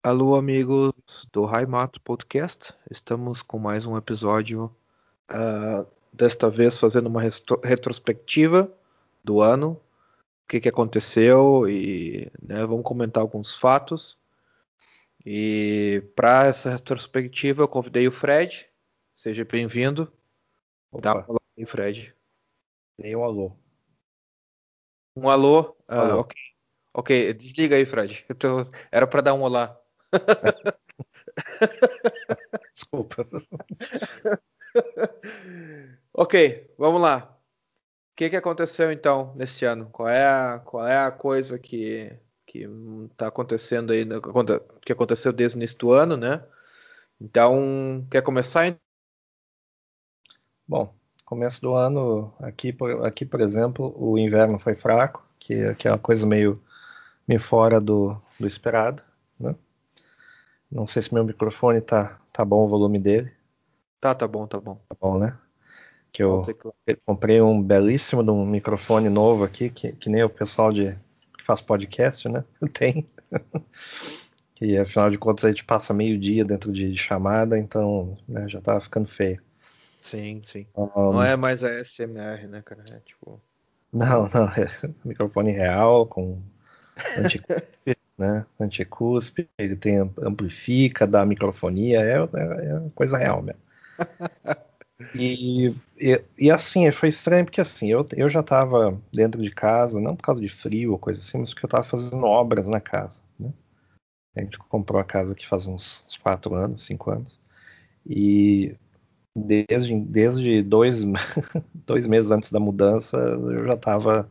Alô, amigos do Raimato Podcast. Estamos com mais um episódio, uh, desta vez fazendo uma retrospectiva do ano, o que, que aconteceu e né, vamos comentar alguns fatos. E para essa retrospectiva eu convidei o Fred. Seja bem-vindo. Dá um alô aí, Fred. Dei um alô. Um alô? Ah, alô. ok. Ok, desliga aí, Fred. Tô... Era para dar um olá. Desculpa. ok, vamos lá. O que, que aconteceu então nesse ano? Qual é a, qual é a coisa que que está acontecendo aí, que aconteceu desde o início do ano, né? Então, quer começar? Bom, começo do ano aqui, por, aqui por exemplo, o inverno foi fraco, que, que é uma coisa meio, meio fora do, do esperado, né? Não sei se meu microfone tá, tá bom o volume dele. Tá, tá bom, tá bom. Tá bom, né? Que eu, eu comprei um belíssimo um microfone novo aqui, que, que nem o pessoal de que faz podcast, né? Tem. e afinal de contas a gente passa meio dia dentro de, de chamada, então né, já tava ficando feio. Sim, sim. Um, não é mais a SMR, né, cara? É tipo. Não, não, é microfone real, com né? Anticuspe, ele tem amplifica, dá microfonia, é, é, é coisa real mesmo. E, e, e, assim, foi estranho porque assim, eu, eu já estava dentro de casa, não por causa de frio ou coisa assim, mas porque eu estava fazendo obras na casa. Né? A gente comprou a casa aqui faz uns, uns quatro anos, cinco anos. E desde, desde dois, dois meses antes da mudança, eu já estava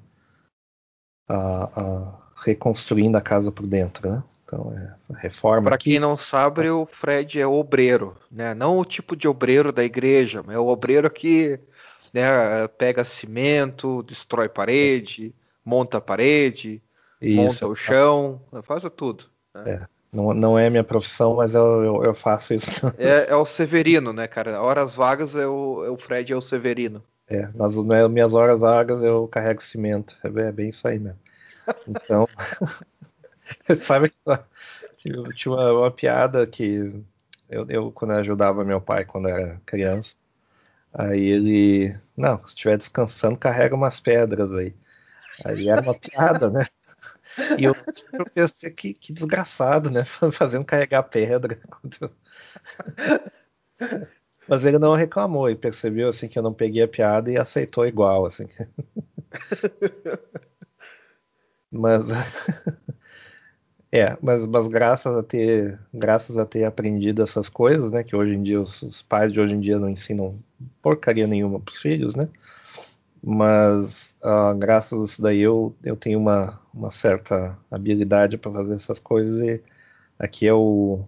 reconstruindo a casa por dentro, né? Então, é reforma. Para quem não sabe, o Fred é obreiro, né? Não o tipo de obreiro da igreja, mas é o obreiro que né, pega cimento, destrói parede, monta a parede, Isso. monta o chão, faz tudo. Né? É. Não, não é minha profissão, mas eu, eu, eu faço isso. É, é, o Severino, né, cara? Horas vagas é o, é o Fred é o Severino. É, nas minhas horas vagas eu carrego cimento. É bem, é bem isso aí mesmo. Então, sabe que tinha uma, uma, piada que eu, eu, quando eu ajudava meu pai quando era criança, aí ele, não, se estiver descansando, carrega umas pedras aí. Aí era uma piada, né? E eu, eu pensei que, que desgraçado, né? Fazendo carregar pedra. Mas ele não reclamou e percebeu assim que eu não peguei a piada e aceitou igual, assim. Mas é, mas, mas graças a ter graças a ter aprendido essas coisas, né, que hoje em dia os, os pais de hoje em dia não ensinam porcaria nenhuma para os filhos, né? Mas uh, graças a isso daí eu, eu tenho uma, uma certa habilidade para fazer essas coisas e aqui é o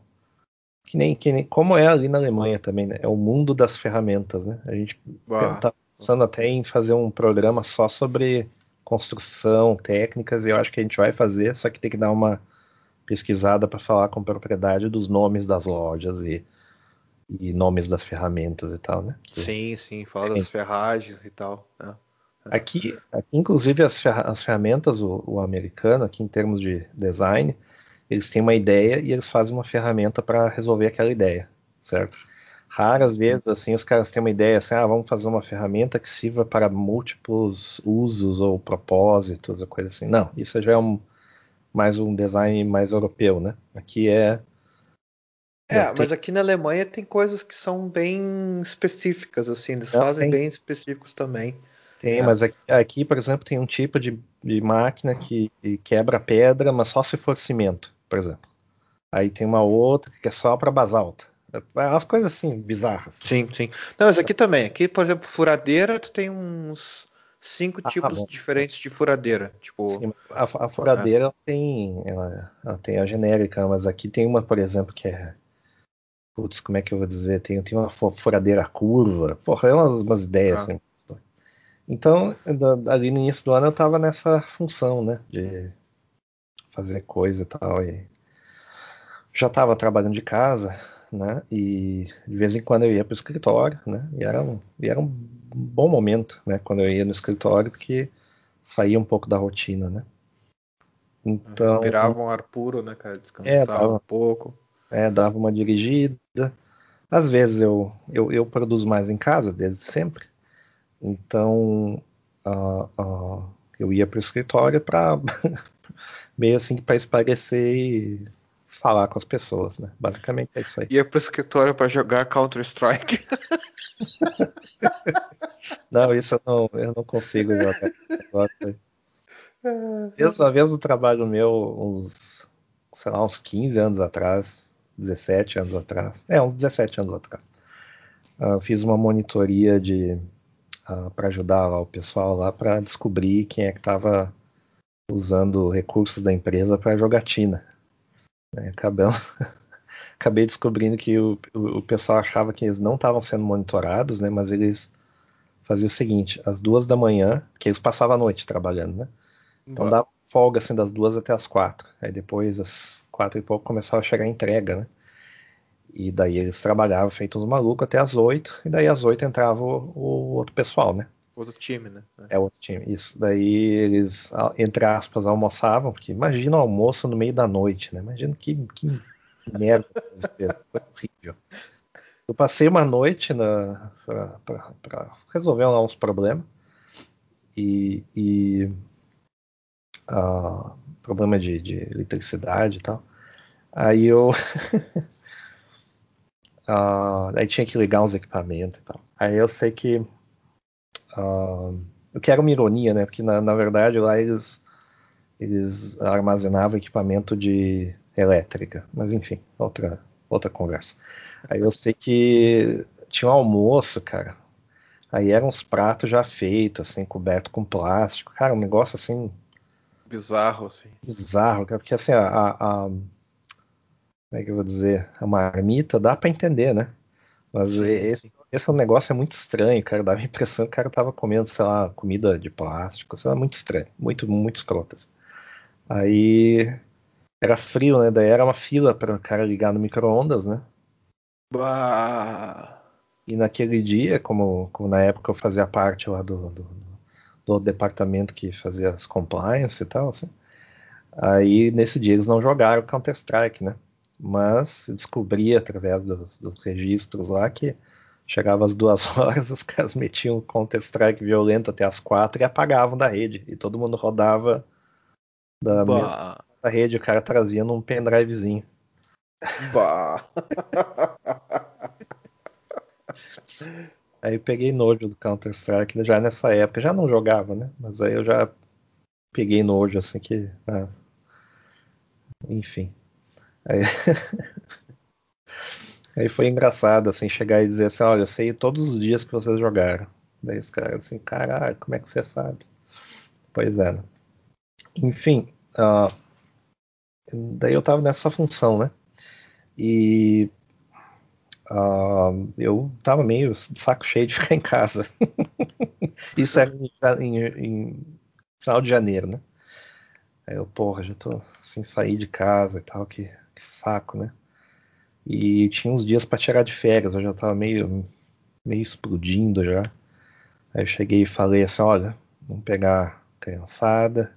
que nem, que nem como é ali na Alemanha também, né? É o mundo das ferramentas, né? A gente está pensando até em fazer um programa só sobre construção, técnicas, e eu acho que a gente vai fazer, só que tem que dar uma pesquisada para falar com propriedade dos nomes das lojas e, e nomes das ferramentas e tal, né? Que, sim, sim, fala das ferragens e tal. É. Aqui, aqui, inclusive, as, as ferramentas, o, o, americano, aqui em termos de design, eles têm uma ideia e eles fazem uma ferramenta para resolver aquela ideia, certo? Raras vezes, assim, os caras têm uma ideia assim, ah, vamos fazer uma ferramenta que sirva para múltiplos usos ou propósitos, ou coisa assim. Não, isso já é um, mais um design mais europeu, né? Aqui é. É, tem... mas aqui na Alemanha tem coisas que são bem específicas, assim, eles Não, fazem tem... bem específicos também. Tem, é. mas aqui, aqui, por exemplo, tem um tipo de, de máquina que quebra pedra, mas só se for cimento, por exemplo. Aí tem uma outra que é só para basalto. Umas coisas assim, bizarras. Sim, sim. Não, mas aqui também. Aqui, por exemplo, furadeira, tu tem uns cinco ah, tipos diferentes de furadeira. Tipo, sim, a, a, furadeira é. tem, ela, ela, tem a genérica, mas aqui tem uma, por exemplo, que é. Putz, como é que eu vou dizer? Tem, tem uma furadeira curva. Porra, é umas, umas ideias ah. assim. Então, ali no início do ano eu tava nessa função, né? De fazer coisa e tal. E já tava trabalhando de casa né? E de vez em quando eu ia para o escritório, né? E era, um, e era um bom momento, né? Quando eu ia no escritório, porque saía um pouco da rotina, né? Então, Respirava um ar puro, né, cara? Descansava é, dava, um pouco. É, dava uma dirigida. Às vezes eu, eu, eu produzo mais em casa, desde sempre. Então, uh, uh, eu ia para o escritório para meio assim para esparecer e falar com as pessoas, né? Basicamente é isso aí. Ia para o escritório para jogar Counter Strike. não, isso eu não, eu não consigo jogar. Desde uma vez o trabalho meu, uns, sei lá, uns 15 anos atrás, 17 anos atrás, é, uns 17 anos atrás, uh, fiz uma monitoria de uh, para ajudar lá, o pessoal lá para descobrir quem é que estava usando recursos da empresa para jogatina. Né? Acabei descobrindo que o, o, o, pessoal achava que eles não estavam sendo monitorados, né? Mas eles faziam o seguinte: às duas da manhã, que eles passavam a noite trabalhando, né? Então dava folga assim das duas até as quatro. Aí depois, às quatro e pouco, começava a chegar a entrega, né? E daí eles trabalhavam feitos malucos até as oito, e daí às oito entrava o, o, outro pessoal, né? Outro time, né? É outro time, isso. Daí eles, entre aspas, almoçavam, porque imagina o almoço no meio da noite, né? Imagina que, que merda foi horrível. Eu passei uma noite para resolver lá uns problemas. E, e uh, problema de, de, eletricidade e tal. Aí eu. uh, aí tinha que ligar uns equipamentos e tal. Aí eu sei que. Uh, o que era uma ironia, né? Porque na, na verdade lá eles, eles armazenavam equipamento de elétrica. Mas enfim, outra, outra conversa. Aí eu sei que tinha um almoço, cara. Aí eram uns pratos já feitos, assim, coberto com plástico. Cara, um negócio assim Bizarro, assim. Bizarro, cara, porque assim, a, a, a, Como é que eu vou dizer? A marmita dá para entender, né? Mas esse, esse negócio é muito estranho, cara. Dava a impressão que o cara tava comendo, sei lá, comida de plástico, sei lá, muito estranho. Muito, muito escrotas. Aí era frio, né? Daí era uma fila para o cara ligar no micro-ondas, né? Bah. E naquele dia, como, como na época eu fazia parte lá do, do, do departamento que fazia as compliance e tal, assim. Aí nesse dia eles não jogaram Counter-Strike, né? Mas eu descobri através dos, dos, registros lá que chegava às duas horas, os caras metiam Counter-Strike violento até as quatro e apagavam da rede. E todo mundo rodava da, da rede, o cara trazia num pendrivezinho. Bah. Aí eu peguei nojo do Counter-Strike já nessa época. Já não jogava, né? Mas aí eu já peguei nojo, assim que. Ah, enfim. Aí... aí foi engraçado, assim, chegar e dizer assim: olha, eu sei todos os dias que vocês jogaram. Daí os caras assim: caralho, como é que você sabe? Pois é. Né? Enfim. Uh, daí eu tava nessa função, né? E Uh, eu tava meio saco cheio de ficar em casa. Isso era em, em, em, final de janeiro, né? Aí eu, porra, já tô sem sair de casa e tal, que, que saco, né? E tinha uns dias para tirar de férias, eu já tava meio, meio explodindo já. Aí eu cheguei e falei assim: olha, vamos pegar a criançada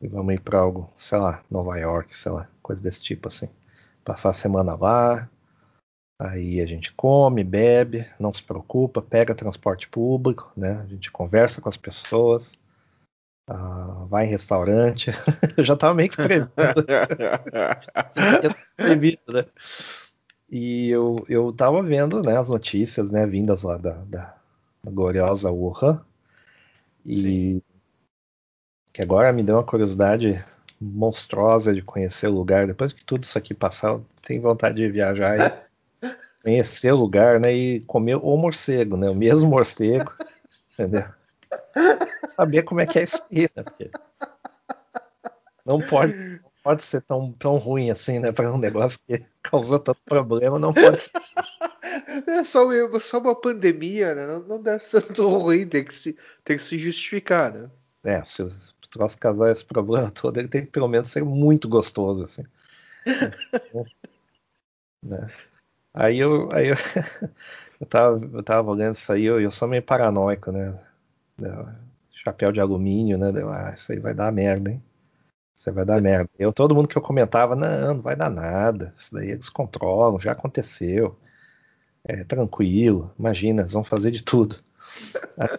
e vamos ir pra algo, sei lá, Nova York, sei lá, coisa desse tipo assim. Passar a semana lá, Aí a gente come, bebe, não se preocupa, pega transporte público, né? A gente conversa com as pessoas, uh, vai em restaurante. eu já estava meio que previsto. previsto, né? E eu, eu tava vendo né, as notícias né, vindas lá da, da, da gloriosa Wuhan. E Sim. que agora me deu uma curiosidade monstruosa de conhecer o lugar. Depois que tudo isso aqui passar, eu tenho vontade de viajar e conhecer o lugar, né? E comer o morcego, né? O mesmo morcego, entendeu? Saber como é que é isso aí, né? Porque não pode, não pode ser tão, tão ruim assim, né? Para um negócio que causou tanto problema, não pode ser. É só, só uma pandemia, né? Não, não deve ser tão ruim, tem que se, tem que se justificar, né? É, se o troço causar esse problema todo, ele tem que pelo menos ser muito gostoso, assim. né? Aí eu, aí eu, eu, tava, eu tava olhando isso aí, eu, eu sou meio paranoico, né? Chapéu de alumínio, né? Deu, ah, isso aí vai dar merda, hein? Você vai dar merda. Eu, todo mundo que eu comentava, não, não vai dar nada. Isso daí eles controlam, já aconteceu. É tranquilo, imagina, eles vão fazer de tudo. Aí,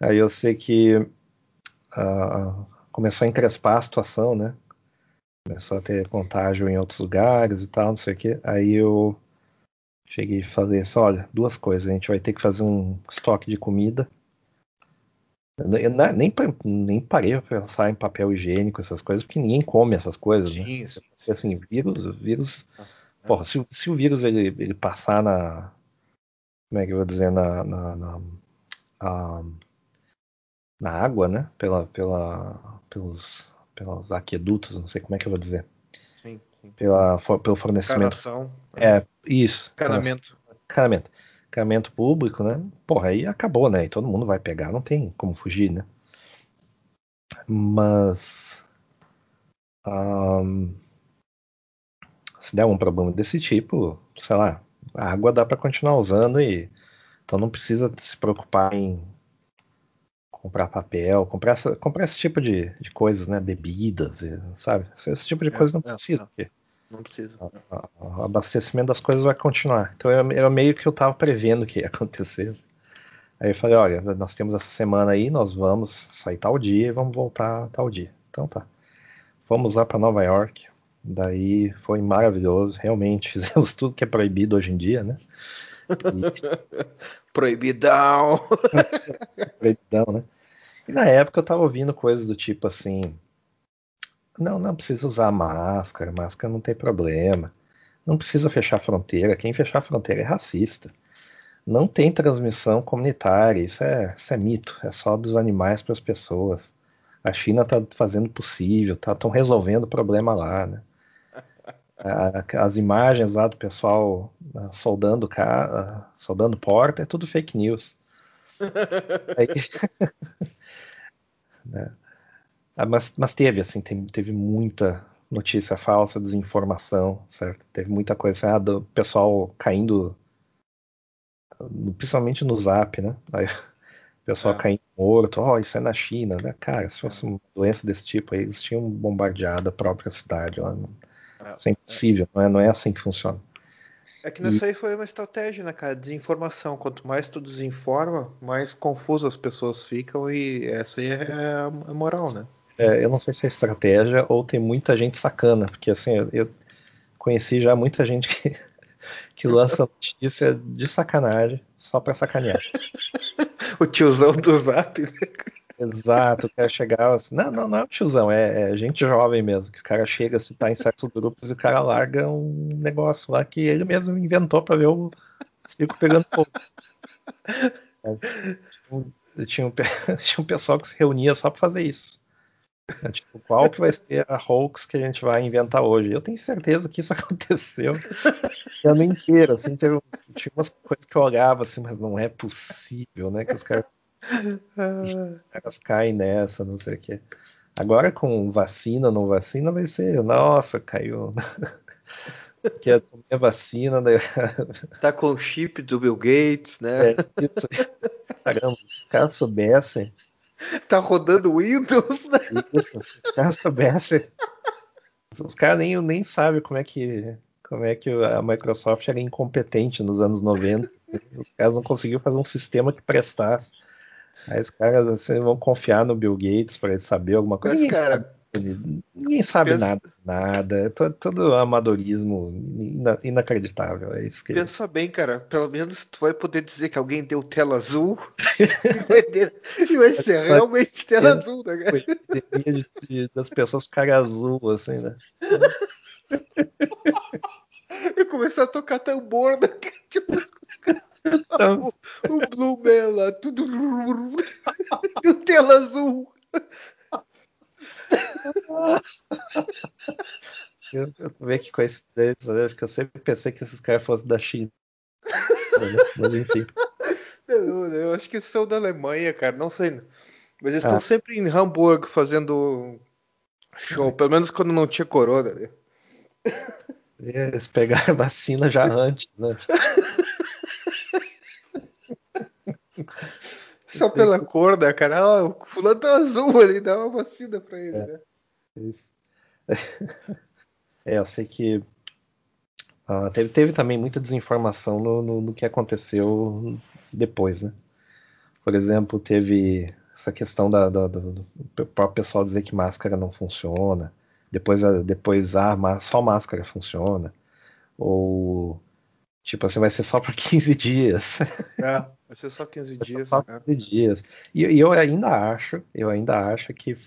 aí eu sei que uh, começou a encrespar a situação, né? Começou a ter contágio em outros lugares e tal, não sei o que. Aí eu cheguei e falei assim, olha, duas coisas, a gente vai ter que fazer um estoque de comida eu nem, nem parei pra pensar em papel higiênico, essas coisas, porque ninguém come essas coisas, né? Sim, sim. Assim, vírus, vírus. Ah, é. Porra, se, se, o vírus ele, ele passar na. Como é que eu vou dizer? Na. na, na, na água, né? Pela, pela, pelos, pelos aquedutos, não sei como é que eu vou dizer. Sim, sim. Pela, for, pelo fornecimento. É, isso. Canamento. Canamento saneamento público, né? Porra, aí acabou, né? E todo mundo vai pegar, não tem como fugir, né? Mas. Um, se der um problema desse tipo, sei lá, a água dá para continuar usando e então não precisa se preocupar em comprar papel, comprar, essa, comprar esse tipo de, de coisas, né? Bebidas, sabe? Esse tipo de é, coisa não é, precisa. É, não precisa. O abastecimento das coisas vai continuar. Então era meio que eu estava prevendo que ia acontecer. Aí eu falei, olha, nós temos essa semana aí, nós vamos sair tal dia e vamos voltar tal dia. Então tá. Fomos lá para Nova York. Daí foi maravilhoso, realmente fizemos tudo que é proibido hoje em dia, né? E... Proibidão! Proibidão, né? E na época eu tava ouvindo coisas do tipo assim, não, não precisa usar máscara, máscara não tem problema. Não precisa fechar a fronteira. Quem fechar a fronteira é racista. Não tem transmissão comunitária. Isso é, isso é mito. É só dos animais para as pessoas. A China está fazendo o possível, estão tá, resolvendo o problema lá. Né? As imagens lá do pessoal ah, soldando, cara, soldando porta é tudo fake news. Aí, né? Ah, mas, mas teve, assim, teve muita notícia falsa, desinformação, certo? Teve muita coisa assim, ah, do pessoal caindo, principalmente no zap, né? Aí, o pessoal é. caindo morto, ó, oh, isso é na China, né? Cara, se fosse é. uma doença desse tipo aí, eles tinham bombardeado a própria cidade lá. É. Isso é impossível, não é, não é assim que funciona. É que nessa e... aí foi uma estratégia, né, cara? Desinformação. Quanto mais tu desinforma, mais confusas as pessoas ficam e essa aí é a moral, né? É, eu não sei se é estratégia ou tem muita gente sacana, porque assim, eu, eu conheci já muita gente que, que lança notícia de sacanagem, só pra sacanear. o tiozão do zap, né? Exato, o cara chegava assim, não, não, não é o tiozão, é, é, gente jovem mesmo, que o cara chega, se tá em certos grupos e o cara larga um negócio lá que ele mesmo inventou pra ver o circo pegando fogo. Tinha um, tinha um pessoal que se reunia só pra fazer isso. É, tipo, qual que vai ser a hoax que a gente vai inventar hoje? Eu tenho certeza que isso aconteceu o ano inteiro, assim, tinha, tinha umas coisas que eu olhava assim, mas não é possível, né, que os caras, os caras caem nessa, não sei o quê. Agora com vacina, não vacina, vai ser, nossa, caiu. que a minha vacina. Né? Tá com o chip do Bill Gates, né? É, isso. Caramba, se os caras soubessem Tá rodando Windows, né? Isso, os caras soubessem. Os caras nem, nem sabem como é que como é que a Microsoft era incompetente nos anos 90. Os caras não conseguiram fazer um sistema que prestasse. Aí os caras assim, vão confiar no Bill Gates para ele saber alguma coisa. Mas, cara, Ninguém sabe pensa... nada, nada. É todo, todo amadorismo ina, inacreditável. É isso que... Pensa bem, cara. Pelo menos tu vai poder dizer que alguém deu tela azul e vai, ser realmente tela azul, né, cara? Das pessoas ficarem azul, assim, né? Eu comecei a tocar tambor, né? Tipo, então... o, o Blue lá, tudo. tudo tela azul eu, eu ver que coincidência, né? Porque eu sempre pensei que esses caras fossem da China. Mas enfim. Eu, eu, acho que são da Alemanha, cara. Não sei. Mas eles estão ah. sempre em Hamburgo fazendo show, pelo menos quando não tinha corona. Né? Eles pegaram a vacina já antes, né? Só pela que... cor, né, cara? Ah, o fulano tá azul ali, dá uma vacina pra ele, é, né? Isso. é, eu sei que uh, teve, teve também muita desinformação no, no, no, que aconteceu depois, né? Por exemplo, teve essa questão da, da, do, do próprio pessoal dizer que máscara não funciona, depois, depois ah, só máscara funciona, ou Tipo assim, vai ser só por 15 dias. É, vai ser só 15 vai dias. Só 15 é. dias. E, e, eu ainda acho, eu ainda acho que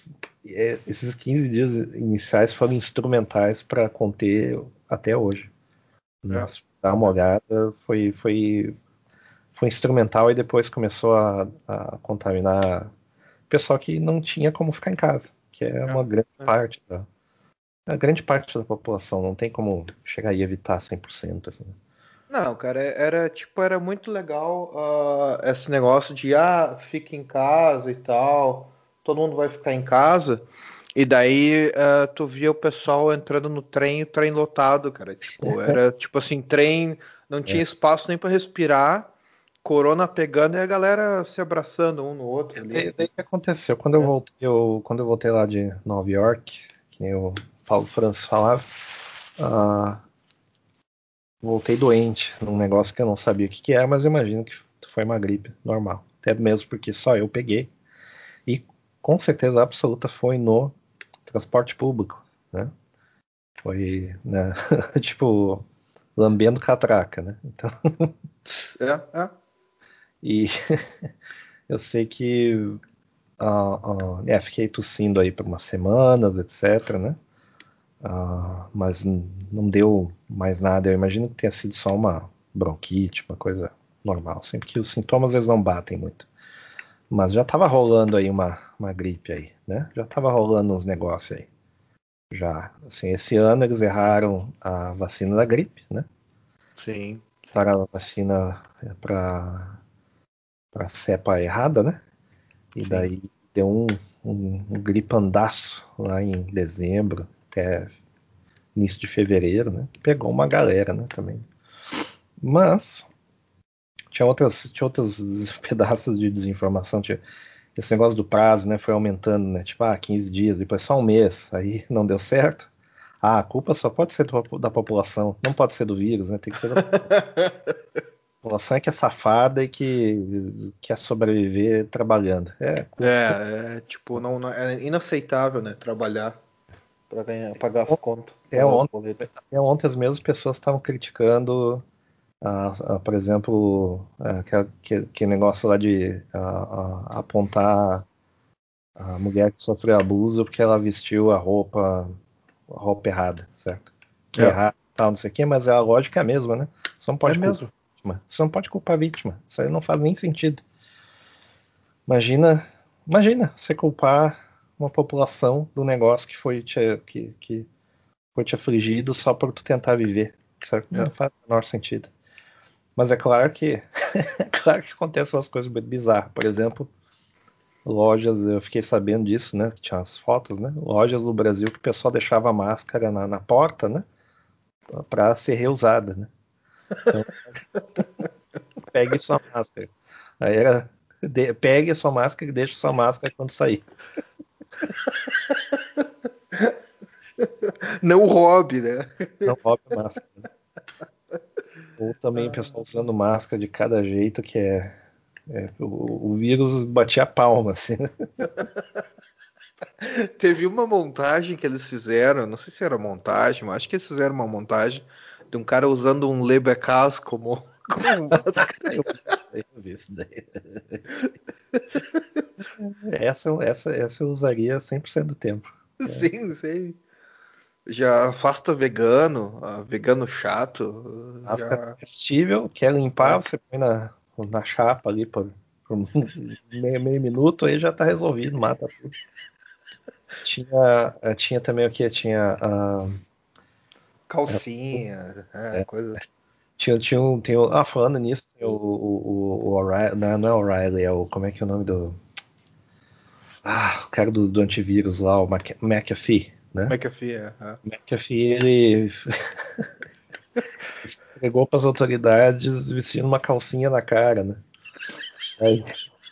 é, esses 15 dias iniciais foram instrumentais para conter até hoje. É. Dar uma olhada, foi, foi, foi instrumental e depois começou a, a contaminar pessoal que não tinha como ficar em casa, que é, é uma grande é. parte da a grande parte da população, não tem como chegar e evitar 100%. Assim. Não, cara, era tipo, era muito legal uh, esse negócio de ah, fica em casa e tal, todo mundo vai ficar em casa. E daí uh, tu via o pessoal entrando no trem, o trem lotado, cara. Tipo, era tipo assim, trem, não tinha é. espaço nem para respirar, corona pegando e a galera se abraçando um no outro. Ali. E daí que aconteceu? Quando eu é. voltei, eu, quando eu voltei lá de Nova York, que nem o Paulo Francis falava, uh, voltei doente num negócio que eu não sabia o que, que era, mas eu imagino que foi uma gripe normal. Até mesmo porque só eu peguei. E com certeza absoluta foi no transporte público, né? Foi, né? tipo, lambendo catraca, né? Então. é, é. E eu sei que uh, uh, é, fiquei tossindo aí por umas semanas, etc, né? Uh, mas não deu mais nada. Eu imagino que tenha sido só uma bronquite, uma coisa normal. Sempre que os sintomas eles não batem muito. Mas já estava rolando aí uma, uma gripe aí, né? Já estava rolando uns negócios aí. Já, assim, esse ano eles erraram a vacina da gripe, né? Sim. Para a vacina para para cepa errada, né? E Sim. daí deu um, um, um gripandaço lá em dezembro, até início de fevereiro, né? Que pegou uma galera, né? Também. Mas tinha outras, tinha outros pedaços de desinformação. Tinha esse negócio do prazo, né? Foi aumentando, né? Tipo, ah, 15 dias, depois só um mês. Aí não deu certo. Ah, a culpa só pode ser da população, não pode ser do vírus, né? Tem que ser da a população é que é safada e que quer sobreviver trabalhando. É, é, é tipo, não, não, é inaceitável, né? Trabalhar para ganhar, pagar as contas. É ontem, é ontem as mesmas pessoas estavam criticando, uh, uh, por exemplo, uh, que, que, negócio lá de apontar a mulher que sofreu abuso porque ela vestiu a roupa, a roupa errada, certo? Que é. errado, tal, não sei o quê, mas a lógica é a mesma, né? Você não pode é mesmo. Vítima. Você não pode culpar a vítima. Isso aí não faz nem sentido. Imagina, imagina você culpar uma população do negócio que foi te, que, que foi te afligido só por tu tentar viver. Certo? Não é. faz o menor sentido. Mas é claro que é claro que acontecem umas coisas muito bizarras. Por exemplo, lojas, eu fiquei sabendo disso, né? Que tinha as fotos, né? Lojas do Brasil que o pessoal deixava a máscara na, na porta, né? Para ser reusada, né? Então, pegue sua máscara. Aí era de, pegue a sua máscara e deixe sua máscara quando sair. Não roube, né? Não roube a máscara. Ou também o pessoal usando máscara de cada jeito que é. é o, o, vírus batia a palma, assim. Né? Teve uma montagem que eles fizeram, não sei se era montagem, mas acho que eles fizeram uma montagem de um cara usando um Lebecas como, como máscara. eu vi isso daí. Essa, essa, essa eu usaria 100% do tempo. Sim, sim. Já afasta vegano, vegano chato. Máscara já... vestível, quer limpar, é. você põe na, na chapa ali por, por meio, meio, minuto, aí já tá resolvido, mata tudo. Tinha, eh, tinha também o que? Tinha. Uh, Calcinha, é, é, coisa. Tinha, tinha um. Tem o, ah, falando nisso, tem o, o, o, o O'Reilly. Não, não é O'Reilly, é o. Como é que é o nome do. Ah, o cara do, do antivírus lá, o McAfee, né? McAfee, é. é. McAfee, ele entregou para as autoridades vestindo uma calcinha na cara, né? Aí,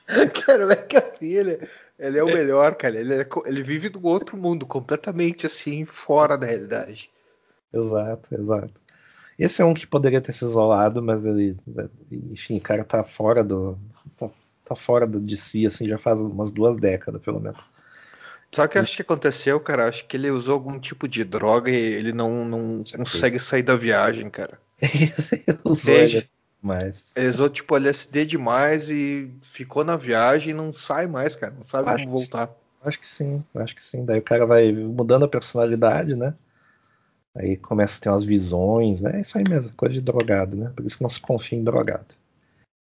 cara, que assim, ele, ele é o melhor, cara. Ele, é, ele vive do outro mundo, completamente assim, fora da realidade. Exato, exato. Esse é um que poderia ter se isolado, mas ele, enfim, o cara tá fora do. Tá, fora de si, assim, já faz umas duas décadas, pelo menos. Sabe o que eu acho que aconteceu, cara? Acho que ele usou algum tipo de droga e ele não, não consegue sair da viagem, cara. usou ele, mas... Ele usou tipo LSD demais e ficou na viagem e não sai mais, cara. Não sabe acho como voltar. Acho que sim, acho que sim. Daí o cara vai mudando a personalidade, né? Aí começa a ter umas visões, né? É isso aí mesmo, coisa de drogado, né? Por isso não se confia em drogado.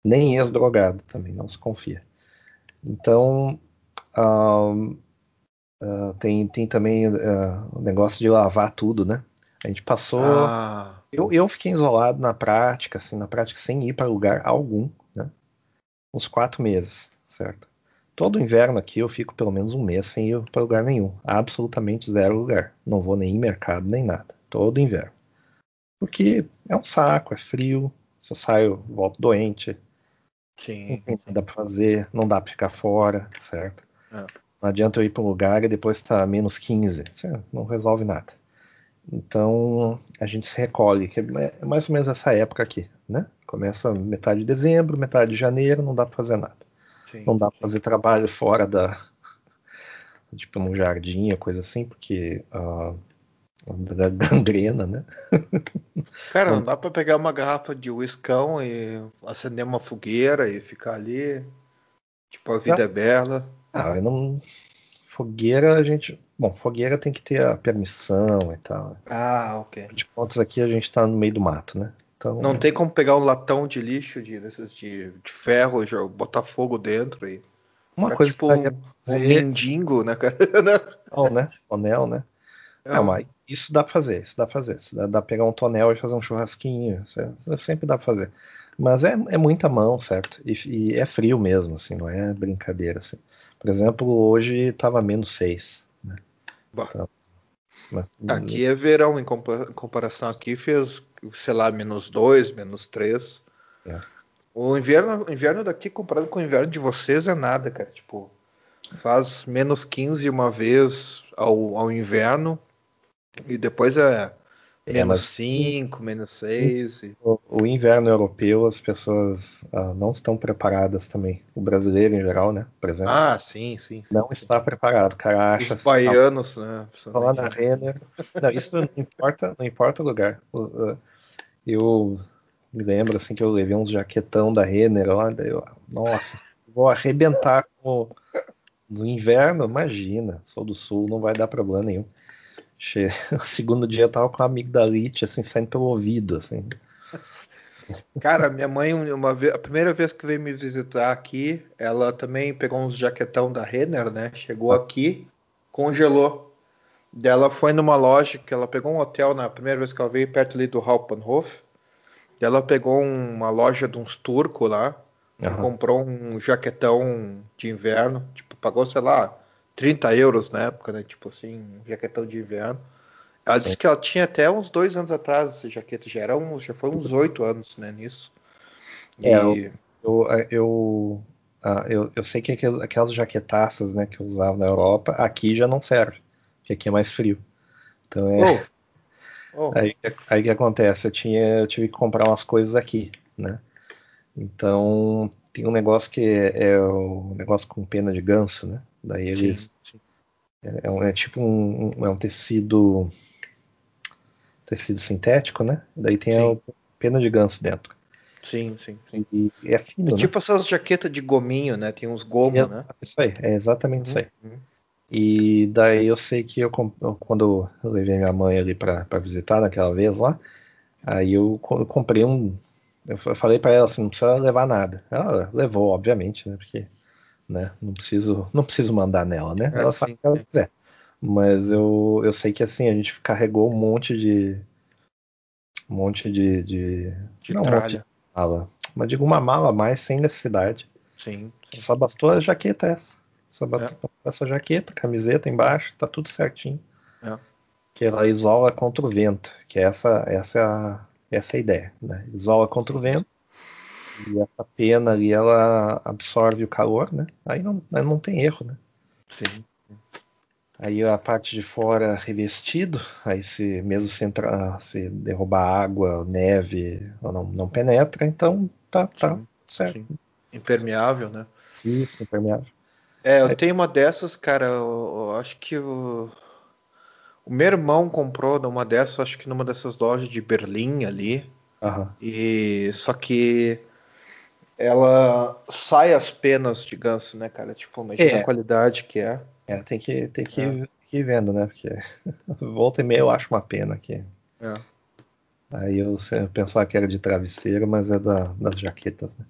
Nem ex-drogado também, não se confia. Então, um, Uh, tem, tem também uh, o negócio de lavar tudo, né? A gente passou. Ah. Eu, eu fiquei isolado na prática, assim, na prática, sem ir para lugar algum, né? Uns quatro meses, certo? Todo inverno aqui eu fico pelo menos um mês sem ir para lugar nenhum. Absolutamente zero lugar. Não vou nem em mercado nem nada. Todo inverno. Porque é um saco, é frio. Se eu saio, volto doente. Sim. Não dá para fazer, não dá para ficar fora, certo? É. Não adianta eu ir para um lugar e depois está menos 15. Isso não resolve nada. Então a gente se recolhe, que é mais ou menos essa época aqui, né? Começa metade de dezembro, metade de janeiro, não dá para fazer nada. Sim, não dá para fazer trabalho fora da. tipo num jardim, coisa assim, porque. Uh, gangrena, né? Cara, não dá para pegar uma garrafa de uiscão e acender uma fogueira e ficar ali. Tipo, a vida não. é bela. Ah, eu não. Fogueira a gente. Bom, fogueira tem que ter a permissão e tal. Ah, ok. De contas aqui a gente tá no meio do mato, né? Então... Não tem como pegar um latão de lixo de, de, de ferro, já botar fogo dentro e. Uma coisa tipo um, um mendigo, né, cara? Tonel, né? Tonel, né? É. Não, mas isso dá pra fazer, isso dá pra fazer. Isso dá, dá pra pegar um tonel e fazer um churrasquinho. Isso sempre dá pra fazer. Mas é, é muita mão, certo? E, e, é frio mesmo, assim, não é brincadeira, assim. Por exemplo, hoje estava menos 6. Né? Então, mas, aqui é verão, em comparação aqui fez, sei lá, menos 2, menos 3. É. O inverno, inverno daqui comparado com o inverno de vocês é nada, cara. Tipo, faz menos 15 uma vez ao, ao inverno e depois é é, menos 5, menos 6. O, o, inverno europeu, as pessoas uh, não estão preparadas também. O brasileiro em geral, né? Por exemplo. Ah, sim, sim. sim não sim. está preparado. O cara acha. Os baianos, né? Falar na Renner. Não, isso não importa, não importa o lugar. Eu me lembro assim que eu levei uns jaquetão da Renner lá. Eu, nossa, vou arrebentar com. No inverno, imagina, sou do sul, não vai dar problema nenhum. O segundo dia eu tava com a amigdalite, assim, saindo pelo ouvido, assim. Cara, minha mãe, uma vez, a primeira vez que veio me visitar aqui, ela também pegou uns jaquetão da Renner, né? Chegou aqui, congelou. Ela foi numa loja que ela pegou um hotel na primeira vez que ela veio, perto ali do Hauptbahnhof. Ela pegou uma loja de uns turcos lá, uhum. comprou um jaquetão de inverno, tipo, pagou, sei lá, 30 euros na época, né? Tipo assim, jaquetão de inverno. Ela Sim. disse que ela tinha até uns dois anos atrás essa jaqueta, já, era uns, já foi uns oito anos né, nisso. E... É, eu, eu, eu, ah, eu, eu, sei que aquelas jaquetaças né, que eu usava na Europa, aqui já não serve, porque aqui é mais frio. Então é. Oh. Oh. Aí, aí que acontece? Eu, tinha, eu tive que comprar umas coisas aqui, né? Então tem um negócio que é, é o negócio com pena de ganso, né? Daí eles. Sim, sim. É, é, é, tipo um, um, é um tecido tecido sintético, né? Daí tem sim. a pena de ganso dentro. Sim, sim, sim. E, é fino, é né? tipo essas jaquetas de gominho, né? Tem uns gomos, é, né? Isso aí, é exatamente uhum, isso aí. Uhum. E daí eu sei que eu, quando eu levei minha mãe ali para visitar naquela vez lá, aí eu, eu comprei um. Eu falei para ela assim, não precisa levar nada. Ela levou, obviamente, né? Porque né? Não preciso, não preciso mandar nela, né? É, ela faz o que ela quiser. Mas eu, eu sei que assim, a gente carregou um monte de. Um monte de. de, de não, tralha. Um monte de mala. Mas digo uma mala a mais sem necessidade. Sim. sim. Só bastou a jaqueta essa. Só bastou é. essa jaqueta, camiseta embaixo, tá tudo certinho. É. Que ela isola contra o vento. Que essa, essa é a, essa é a ideia. Né? Isola contra o vento. E essa pena ali, ela absorve o calor, né? Aí não, aí não tem erro, né? Sim. Aí a parte de fora revestido, aí se mesmo se, entrar, se derrubar água, neve, não, não penetra, então tá, tá sim, certo. Sim. Impermeável, né? Isso, impermeável. É, eu aí... tenho uma dessas, cara, eu, eu acho que o, o meu irmão comprou numa dessas, acho que numa dessas lojas de Berlim ali. Uhum. E só que ela sai as penas de ganso, né, cara? Tipo, imagina é. a qualidade que é. É, tem que, tem que, é. que ir vendo, né? Porque volta e meia eu acho uma pena aqui. É. Aí eu, eu pensava que era de travesseiro, mas é da, das jaquetas, né?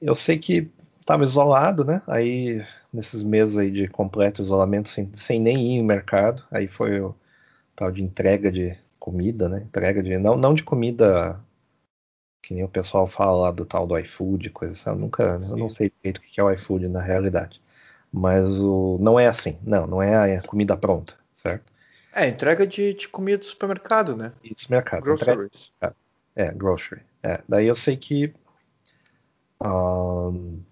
Eu sei que estava isolado, né? Aí nesses meses aí de completo isolamento, sem, sem nem ir em mercado, aí foi o tal de entrega de comida, né? Entrega de não, não de comida que nem o pessoal fala lá do tal do iFood, coisa assim. Eu nunca, Sim. eu não sei direito o que é o iFood na realidade. Mas o, não é assim. Não, não é a comida pronta, certo? É, entrega de, de comida do supermercado, né? De supermercado. Groceries. Entrega, é, grocery. É, daí eu sei que um,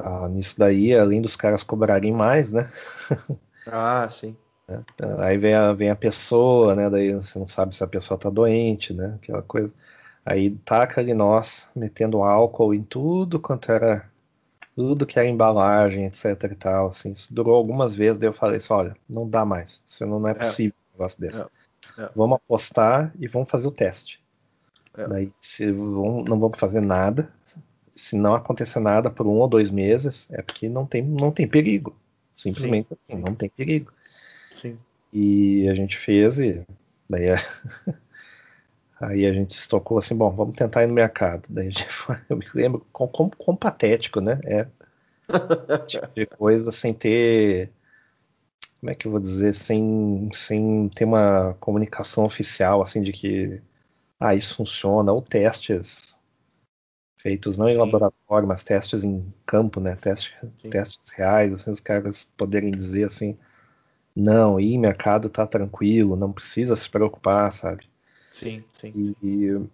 uh, nisso daí, além dos caras cobrarem mais, né? Ah, sim. É, aí vem a, vem a pessoa, né? Daí você não sabe se a pessoa tá doente, né? Aquela coisa. Aí taca ali nós, metendo álcool em tudo quanto era tudo que era embalagem, etc e tal, assim, isso durou algumas vezes, daí eu falei assim, olha, não dá mais, isso não é, é. possível um negócio desse. É. É. Vamos apostar e vamos fazer o teste. É. Daí, se vão, não vamos fazer nada, se não acontecer nada por um ou dois meses, é porque não tem, não tem perigo. Simplesmente Sim. assim, não tem perigo. Sim. E a gente fez e daí Aí a gente estocou assim, bom, vamos tentar ir no mercado. Daí a gente foi, eu me lembro como patético, né? É tipo de coisa sem ter, como é que eu vou dizer, sem, sem ter uma comunicação oficial assim de que ah, isso funciona, ou testes feitos não Sim. em laboratório, mas testes em campo, né? Testes, testes reais, assim, os caras poderem dizer assim, não, ir mercado tá tranquilo, não precisa se preocupar, sabe? Sim, sim. E, e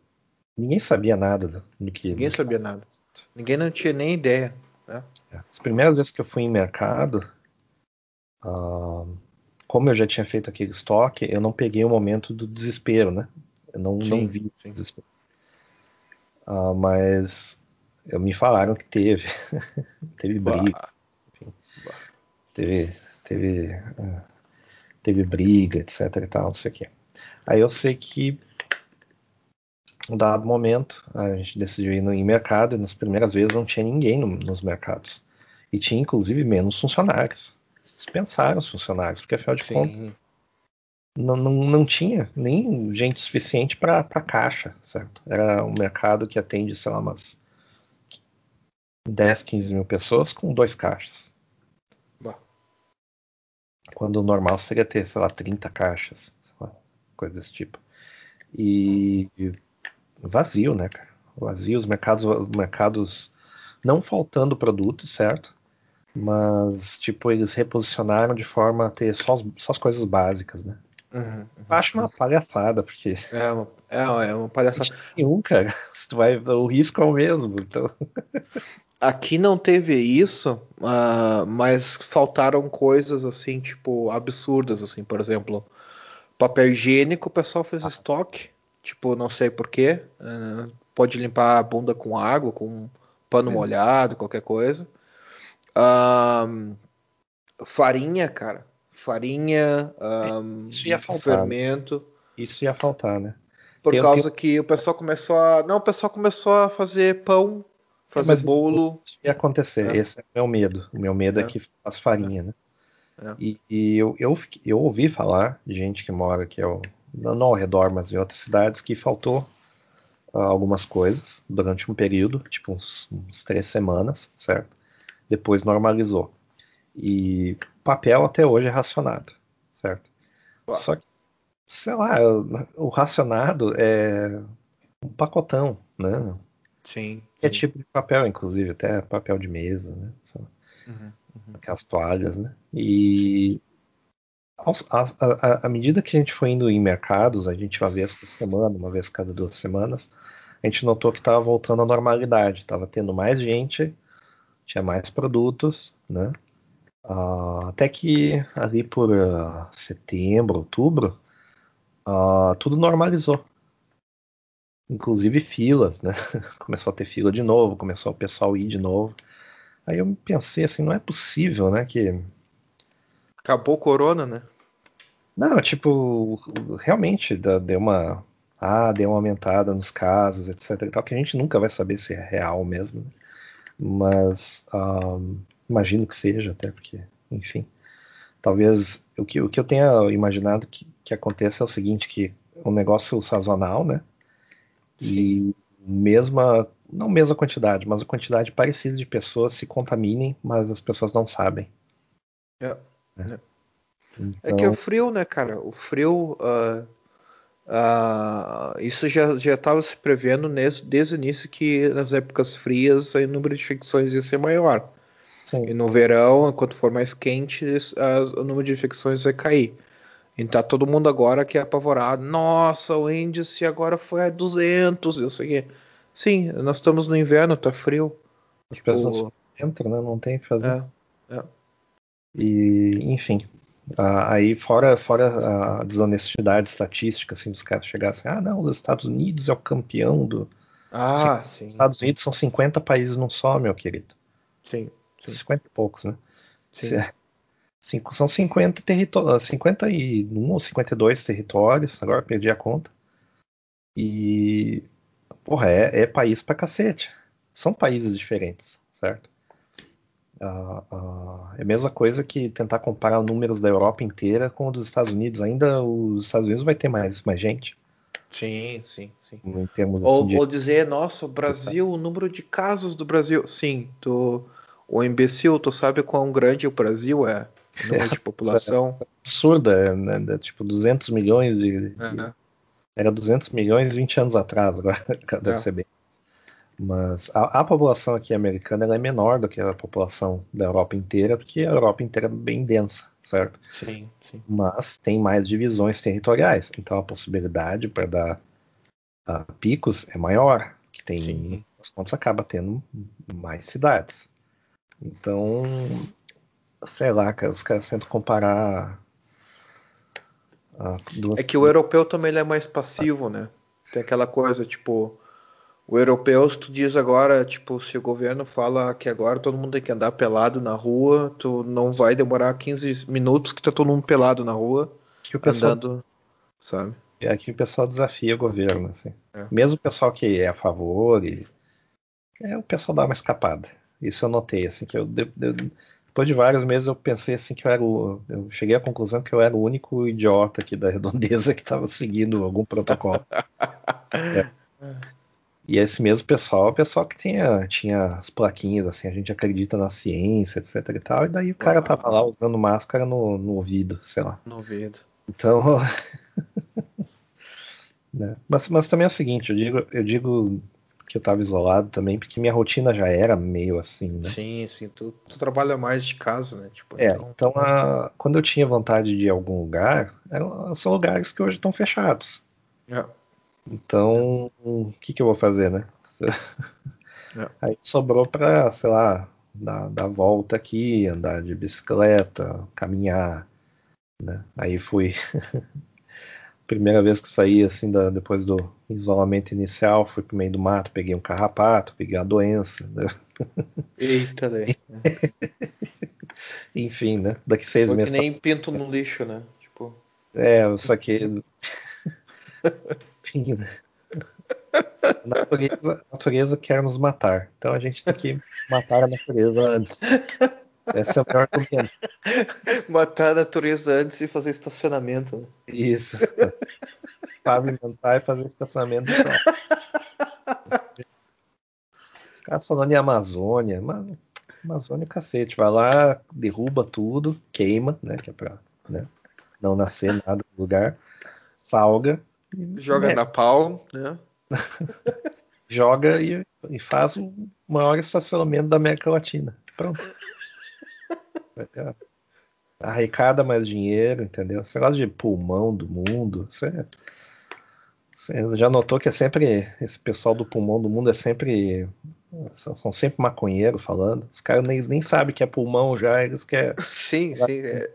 ninguém sabia nada do que. Ninguém do sabia nada. Ninguém não tinha nem ideia. Né? É. As primeiras vezes que eu fui em mercado, uh, como eu já tinha feito aquele estoque, eu não peguei o momento do desespero, né? Eu não, sim, não vi sim. desespero. Uh, mas eu me falaram que teve. teve briga. Enfim, teve, teve, uh, teve briga, etc e tal, não sei o quê. Aí eu sei que um dado momento, a gente decidiu ir no, em mercado e nas primeiras vezes não tinha ninguém no, nos mercados. E tinha inclusive menos funcionários. Dispensaram os funcionários, porque afinal de Sim. contas não, não, não tinha nem gente suficiente para caixa, certo? Era um mercado que atende, sei lá, umas 10, 15 mil pessoas com dois caixas. Bah. Quando o normal seria ter, sei lá, 30 caixas, lá, coisa desse tipo. E vazio, né, cara? Vazio, os mercados, mercados não faltando produtos, certo? Mas, tipo, eles reposicionaram de forma a ter só, as, só as coisas básicas, né? Uhum, uhum. Acho uma palhaçada, porque. É uma, é, é uma palhaçada. Nenhum, cara. Tu vai, o risco é o mesmo. Então... Aqui não teve isso, uh, mas faltaram coisas assim, tipo, absurdas, assim, por exemplo, papel higiênico, o pessoal fez ah. estoque Tipo, não sei porquê. Uh, pode limpar a bunda com água, com pano é. molhado, qualquer coisa. Um, farinha, cara. Farinha, um, Isso ia faltar, né? fermento. Isso ia faltar, né? Por tem, causa tem... que o pessoal começou a. Não, o pessoal começou a fazer pão, fazer é, bolo. Isso ia acontecer. É. Esse é o meu medo. O meu medo é, é que faz farinha, é. né? É. E, e eu, eu, eu, ouvi falar de gente que mora, que é o não ao redor, mas em outras cidades, que faltou uh, algumas coisas durante um período, tipo uns, uns, três semanas, certo? Depois normalizou. E papel até hoje é racionado, certo? Só que, sei lá, o racionado é um pacotão, né? Sim. É sim. tipo de papel, inclusive, até papel de mesa, né? Uhum, uhum. Aquelas toalhas, né? E à medida que a gente foi indo em mercados, a gente uma vez por semana, uma vez cada duas semanas, a gente notou que estava voltando à normalidade, estava tendo mais gente, tinha mais produtos, né? Uh, até que ali por uh, setembro, outubro, uh, tudo normalizou. Inclusive filas, né? começou a ter fila de novo, começou o pessoal ir de novo. Aí eu pensei assim, não é possível, né? Que acabou o corona, né? Não, tipo, realmente deu uma ah, deu uma aumentada nos casos, etc. E tal, que a gente nunca vai saber se é real mesmo. Né? Mas um, imagino que seja, até porque, enfim. Talvez o que, o que eu tenha imaginado que, que aconteça é o seguinte, que um negócio sazonal, né? E mesma, não mesma quantidade, mas a quantidade parecida de pessoas se contaminem, mas as pessoas não sabem. É, é. Então... é que é o frio, né, cara? O frio, uh, uh, isso já estava se prevendo desde, desde o início que nas épocas frias o número de infecções ia ser maior. Sim. E no verão, quanto for mais quente, o número de infecções vai cair. Então tá todo mundo agora que é apavorado. Nossa, o índice agora foi a 200, eu sei que. Sim, nós estamos no inverno, tá frio. As tipo... pessoas entram, né? Não tem o que fazer. É, é. E, enfim. aí, fora, fora a desonestidade estatística, assim, dos caras chegassem, ah, não, os Estados Unidos é o campeão do. Ah, sim. Os Estados Unidos são 50 países num só, meu querido. Sim. sim. 50 e poucos, né? Sim. Cinco, são 50 territórios, 51 ou 52 territórios, agora perdi a conta. E, porra, é, é país pra cacete. São países diferentes, certo? Uh, uh, é a mesma coisa que tentar comparar números da Europa inteira com os dos Estados Unidos. Ainda os Estados Unidos vai ter mais, mais gente. Sim, sim, sim. Em termos, ou, assim, de... ou dizer, nossa, o Brasil, o número de casos do Brasil. Sim, tu, o imbecil, tu sabe quão grande o Brasil é? número de população. É absurda, né? tipo 200 milhões de, é. Era 200 milhões 20 anos atrás, agora deve é. ser bem. Mas a, a, população aqui americana é menor do que a população da Europa inteira, porque a Europa inteira é bem densa, certo? Sim, sim. Mas tem mais divisões territoriais, então a possibilidade para dar uh, picos é maior, que tem, sim. as contas acaba tendo mais cidades. Então sei lá, cara, os caras tentam comparar. Duas... É que o europeu também ele é mais passivo, né? Tem aquela coisa, tipo, o europeu, se tu diz agora, tipo, se o governo fala que agora todo mundo tem que andar pelado na rua, tu não vai demorar 15 minutos que tá todo mundo pelado na rua, que o pessoal, andando, sabe? É que o pessoal desafia o governo, assim. É. Mesmo o pessoal que é a favor, e... é, o pessoal dá uma escapada. Isso eu notei, assim, que eu, eu, depois de vários meses eu pensei assim que eu era o, eu cheguei à conclusão que eu era o único idiota aqui da redondeza que estava seguindo algum protocolo. é. E esse mesmo pessoal, o pessoal que tinha, tinha as plaquinhas assim, a gente acredita na ciência, etc e tal, e daí o cara tava lá usando máscara no, no ouvido, sei lá. No ouvido. Então, né? mas, mas também é o seguinte, eu digo, eu digo que eu estava isolado também, porque minha rotina já era meio assim, né? Sim, sim, tu, tu trabalha mais de casa, né? Tipo, é, então, então a, quando eu tinha vontade de ir a algum lugar, eram, são lugares que hoje estão fechados. É. Então, o que, que eu vou fazer, né? É. Aí sobrou para, sei lá, dar, dar volta aqui, andar de bicicleta, caminhar, né? Aí fui primeira vez que saí assim da, depois do isolamento inicial, fui pro meio do mato, peguei um carrapato, peguei a doença. Né? Eita, né? Enfim, né? Daqui seis Foi meses. Que nem tá... pinto no lixo, né? Tipo. É, só que. Né? A natureza, a natureza quer nos matar. Então a gente tem que matar a natureza antes. Esse é o pior argumento. Matar a natureza antes de fazer estacionamento. Né? Isso. Pavimentar e fazer estacionamento. Os caras falando em Amazônia. Mas, Amazônia é cacete. Vai lá, derruba tudo, queima, né? Que é pra né, não nascer nada no lugar. Salga. Joga na pau, né? Joga e, e faz o maior estacionamento da América Latina. Pronto. Arrecada mais dinheiro, entendeu? Esse negócio de pulmão do mundo, isso é, Você já notou que é sempre. Esse pessoal do pulmão do mundo é sempre. São sempre maconheiro falando. Os caras nem, nem sabem que é pulmão já, eles querem. Sim, sim. É,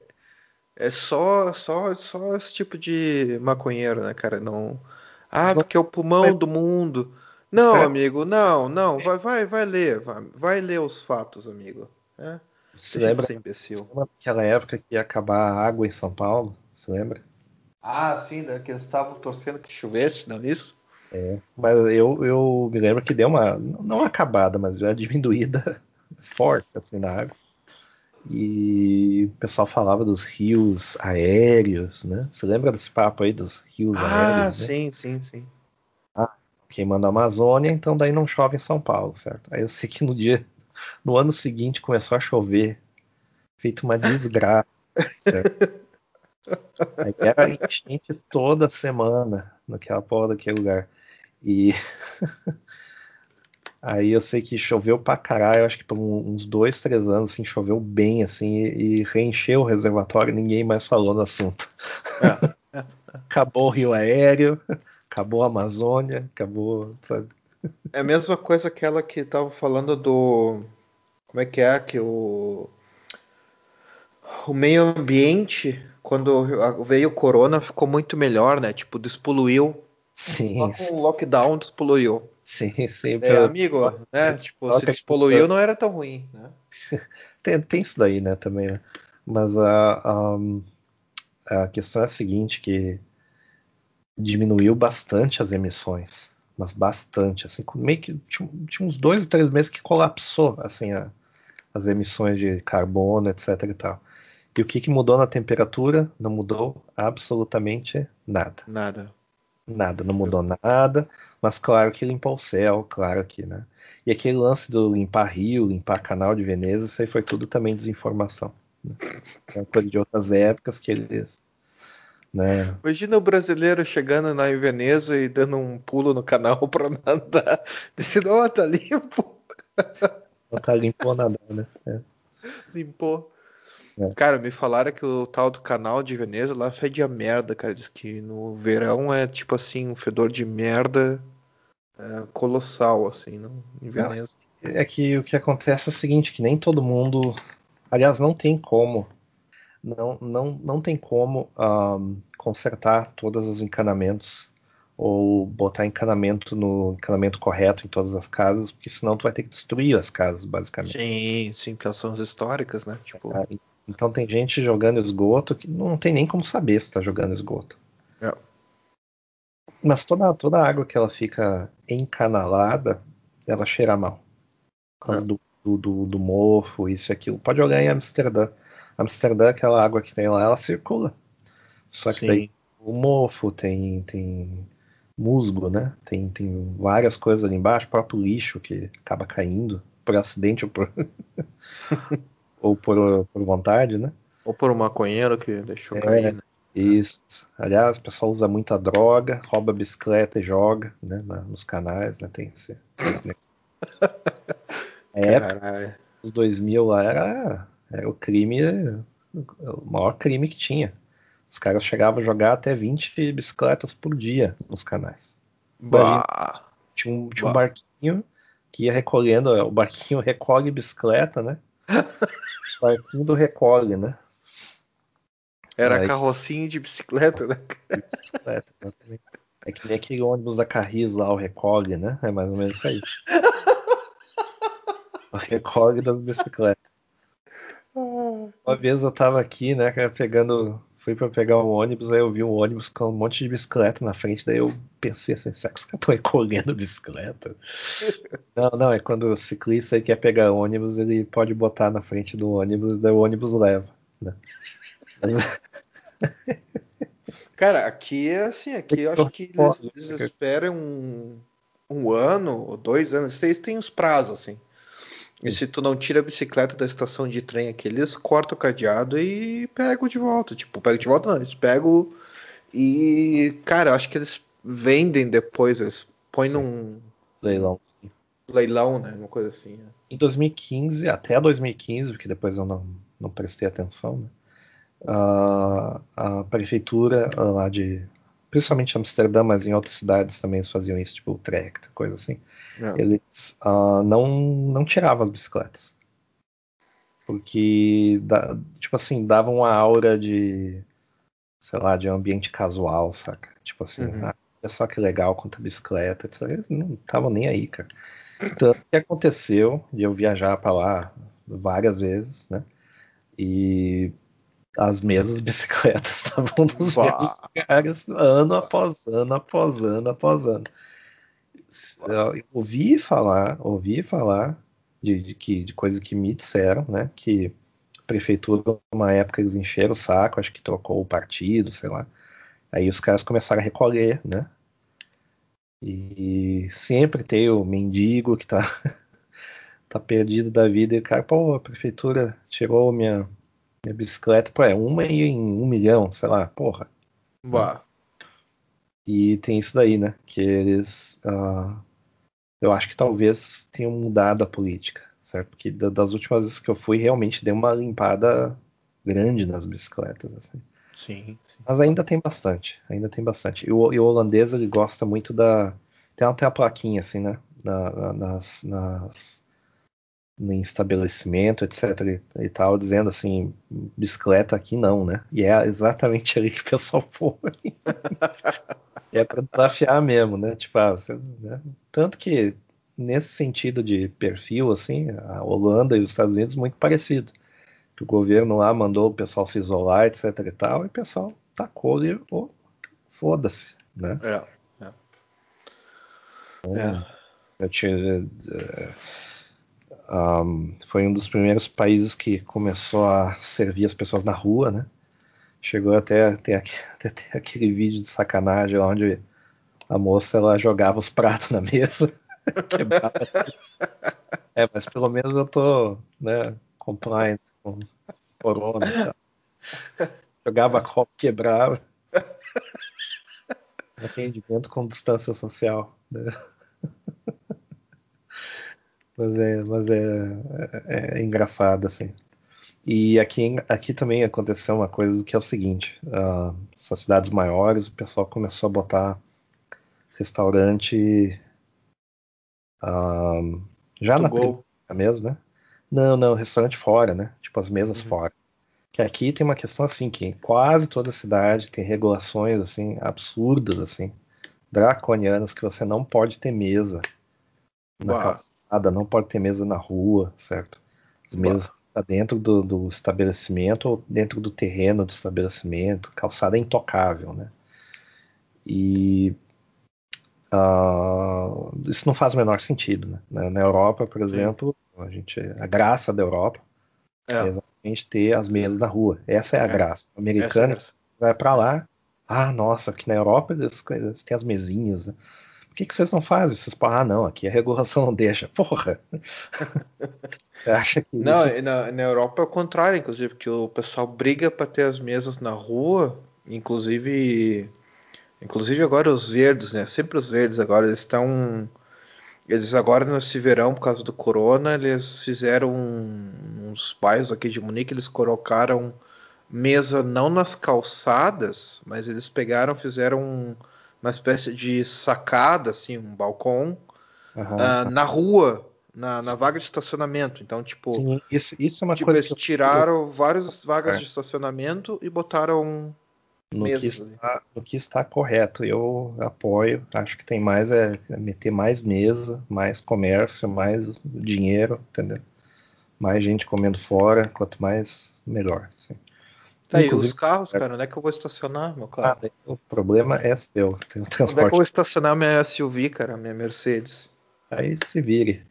é só, só, só esse tipo de maconheiro, né, cara? Não. Ah, porque é o pulmão do mundo. Não, amigo, não, não. Vai, vai, vai ler. Vai, vai ler os fatos, amigo. É? Você lembra, você lembra daquela época que ia acabar a água em São Paulo? Você lembra? Ah, sim, né? Que eles estavam torcendo que chovesse, não é isso? É, mas eu, eu me lembro que deu uma, não acabada, mas já diminuída forte assim na água. E o pessoal falava dos rios aéreos, né? Você lembra desse papo aí dos rios ah, aéreos? Ah, sim, né? sim, sim. Ah, queimando a Amazônia, então daí não chove em São Paulo, certo? Aí eu sei que no dia, no ano seguinte começou a chover, feito uma desgraça, certo? Aí era enchente toda semana naquela porra daquele lugar. E aí eu sei que choveu pra caralho, acho que por uns dois, três anos, assim, choveu bem, assim, e, reencheu o reservatório ninguém mais falou no assunto. É. acabou o Rio Aéreo, acabou a Amazônia, acabou, sabe? É a mesma coisa aquela que tava falando do. Como é que é? Que o. O meio ambiente quando veio o corona ficou muito melhor, né? Tipo, despoluiu. Sim. Só com o lockdown despoluiu. Sim, sim. É, amigo, né? Tipo, se despoluiu não era tão ruim, né? tem, tem isso daí, né, também, né? Mas a, a, a questão é a seguinte, que diminuiu bastante as emissões. Mas bastante, assim, meio que tinha, tinha uns dois ou três meses que colapsou, assim, a, as emissões de carbono, etc e tal. E o que, que mudou na temperatura? Não mudou absolutamente nada. Nada. Nada, não mudou nada, mas claro que limpou o céu, claro que, né? E aquele lance do limpar rio, limpar canal de Veneza, isso aí foi tudo também desinformação. Né? É uma coisa de outras épocas que eles. Né? Imagina o brasileiro chegando na Veneza e dando um pulo no canal para nadar. Dizendo, ó, oh, tá limpo. Não tá limpo nada, né? É. Limpou. É. Cara, me falaram que o tal do canal de Veneza lá fede a merda, cara. Diz que no verão é tipo assim, um fedor de merda é, colossal, assim, no, em Veneza. É que o que acontece é o seguinte, que nem todo mundo. Aliás, não tem como. Não, não, não tem como um, consertar todos os encanamentos ou botar encanamento no encanamento correto em todas as casas, porque senão tu vai ter que destruir as casas, basicamente. Sim, sim, porque elas são históricas, né? Tipo... É, então tem gente jogando esgoto que não tem nem como saber se está jogando esgoto. É. Mas toda, toda a água que ela fica encanalada, ela cheira mal. Por causa é. do, do, do, mofo, isso e aquilo. Pode jogar em Amsterdã. Amsterdã, aquela água que tem lá, ela circula. Só que Sim. daí o mofo, tem, tem musgo, né? Tem, tem várias coisas ali embaixo, próprio lixo que acaba caindo por acidente ou por. ou por, por vontade, né? Ou por um maconheiro que deixou é, cair, né? Isso. Aliás, o pessoal usa muita droga, rouba bicicleta e joga, né? Na, nos canais, né? Tem esse, esse É, os 2000 lá era, era o crime, o maior crime que tinha. Os caras chegavam a jogar até 20 bicicletas por dia nos canais. Imagina, tinha um, tinha um barquinho que ia recolhendo, o barquinho recolhe bicicleta, né? Barquinho do recolhe, né? Era Aí, carrocinho de bicicleta, né? De bicicleta, É que nem aquele ônibus da Carris lá, o recolhe, né? É mais ou menos isso aí. o recolhe das bicicletas. Uma vez eu tava aqui, né, pegando. Fui pra pegar um ônibus, aí eu vi um ônibus com um monte de bicicleta na frente, daí eu pensei assim, será que os caras estão recolhendo bicicleta? não, não, é quando o ciclista quer pegar ônibus, ele pode botar na frente do ônibus, daí o ônibus leva. Né? Cara, aqui é assim, aqui eu acho que eles, eles esperam um, um ano ou dois anos, vocês têm os prazos, assim. E se tu não tira a bicicleta da estação de trem aqui, eles cortam o cadeado e pegam de volta. Tipo, pegam de volta não, eles pegam e, cara, acho que eles vendem depois, eles põem Sim. num leilão. Leilão, né? Uma coisa assim. Né? Em 2015, até 2015, porque depois eu não, não prestei atenção, né? a, a prefeitura lá de principalmente em Amsterdã, mas em outras cidades também eles faziam isso, tipo Utrecht, coisa assim. É. Eles uh, não, não tiravam as bicicletas. Porque, tipo assim, davam uma aura de, sei lá, de ambiente casual, saca? Tipo assim, uhum. ah, olha só que legal quanto a bicicleta, etc. Eles não estavam nem aí, cara. Então, o que aconteceu de eu viajar para lá várias vezes, né? E as mesmas bicicletas estavam nos bah. mesmos lugares ano após ano, após ano, após ano. Eu ouvi falar, ouvi falar de, de, que, de coisas que me disseram, né? Que a prefeitura, uma época, eles encheram o saco, acho que trocou o partido, sei lá. Aí os caras começaram a recolher, né? E sempre tem o mendigo que tá, tá perdido da vida e o cara, pô, a prefeitura tirou minha, minha bicicleta, pô, é uma em um milhão, sei lá, porra. Bah. E tem isso daí, né? Que eles. Uh, eu acho que talvez tenham mudado a política, certo? Porque das últimas vezes que eu fui, realmente deu uma limpada grande nas bicicletas, assim. Sim, sim. Mas ainda tem bastante, ainda tem bastante. E o, e o holandês, ele gosta muito da... Tem até a plaquinha, assim, né? Na, nas, nas, no estabelecimento, etc. E, e, tal, dizendo assim, bicicleta aqui não, né? E é exatamente ali que o pessoal foi. é para desafiar mesmo, né? Tipo, ah, você, né? tanto que nesse sentido de perfil, assim, a Holanda e os Estados Unidos muito parecido. Que o governo lá mandou o pessoal se isolar, etc e tal, e o pessoal tacou e oh, foda-se, né? É, é. É. Eu tinha, um, foi um dos primeiros países que começou a servir as pessoas na rua, né? Chegou até até, aquele vídeo de sacanagem onde a moça ela jogava os pratos na mesa. é, mas pelo menos eu tô, né, compliant com corona e tal. Jogava copo, quebrava. Atendimento com distância social. Né? Mas é, mas é, é, é engraçado, assim. E aqui, aqui também aconteceu uma coisa que é o seguinte: uh, essas cidades maiores, o pessoal começou a botar restaurante uh, já na primeira mesmo, né? Não, não, restaurante fora, né? Tipo as mesas uhum. fora. Que aqui tem uma questão assim, que quase toda cidade tem regulações assim absurdas assim, draconianas que você não pode ter mesa na calçada, não pode ter mesa na rua, certo? As mesas Tá dentro do, do, estabelecimento ou dentro do terreno do estabelecimento. Calçada é intocável, né? E uh, isso não faz o menor sentido, né? Na Europa, por exemplo, a gente, a graça da Europa é, é exatamente ter as mesas na rua. Essa é a é. graça. O americano é vai para lá, ah, nossa, aqui na Europa eles, eles têm as mesinhas. Né? Que, que vocês não fazem? Vocês ah, não, aqui a regulação não deixa. Porra! Você acha que. Não, isso... na, na Europa é o contrário, inclusive, porque o pessoal briga para ter as mesas na rua, inclusive. Inclusive agora os verdes, né? Sempre os verdes agora, eles estão. Eles agora nesse verão, por causa do corona, eles fizeram uns bairros aqui de Munique, eles colocaram mesa não nas calçadas, mas eles pegaram, fizeram um uma espécie de sacada, assim, um balcão, uhum. uh, na rua, na, na, vaga de estacionamento. Então, tipo, Sim, isso, isso é uma tipo, coisa. Eles que tiraram várias vagas é. de estacionamento e botaram. No que, está, no que, está, correto, eu apoio. Acho que tem mais é, é meter mais mesa, mais comércio, mais dinheiro, entendeu? Mais gente comendo fora, quanto mais melhor. Assim. Tá aí, os carros, cara, onde é que eu vou estacionar meu carro? Ah, o problema é seu, tem o transporte. Onde é que eu vou estacionar minha SUV, cara, minha Mercedes? Aí se vire.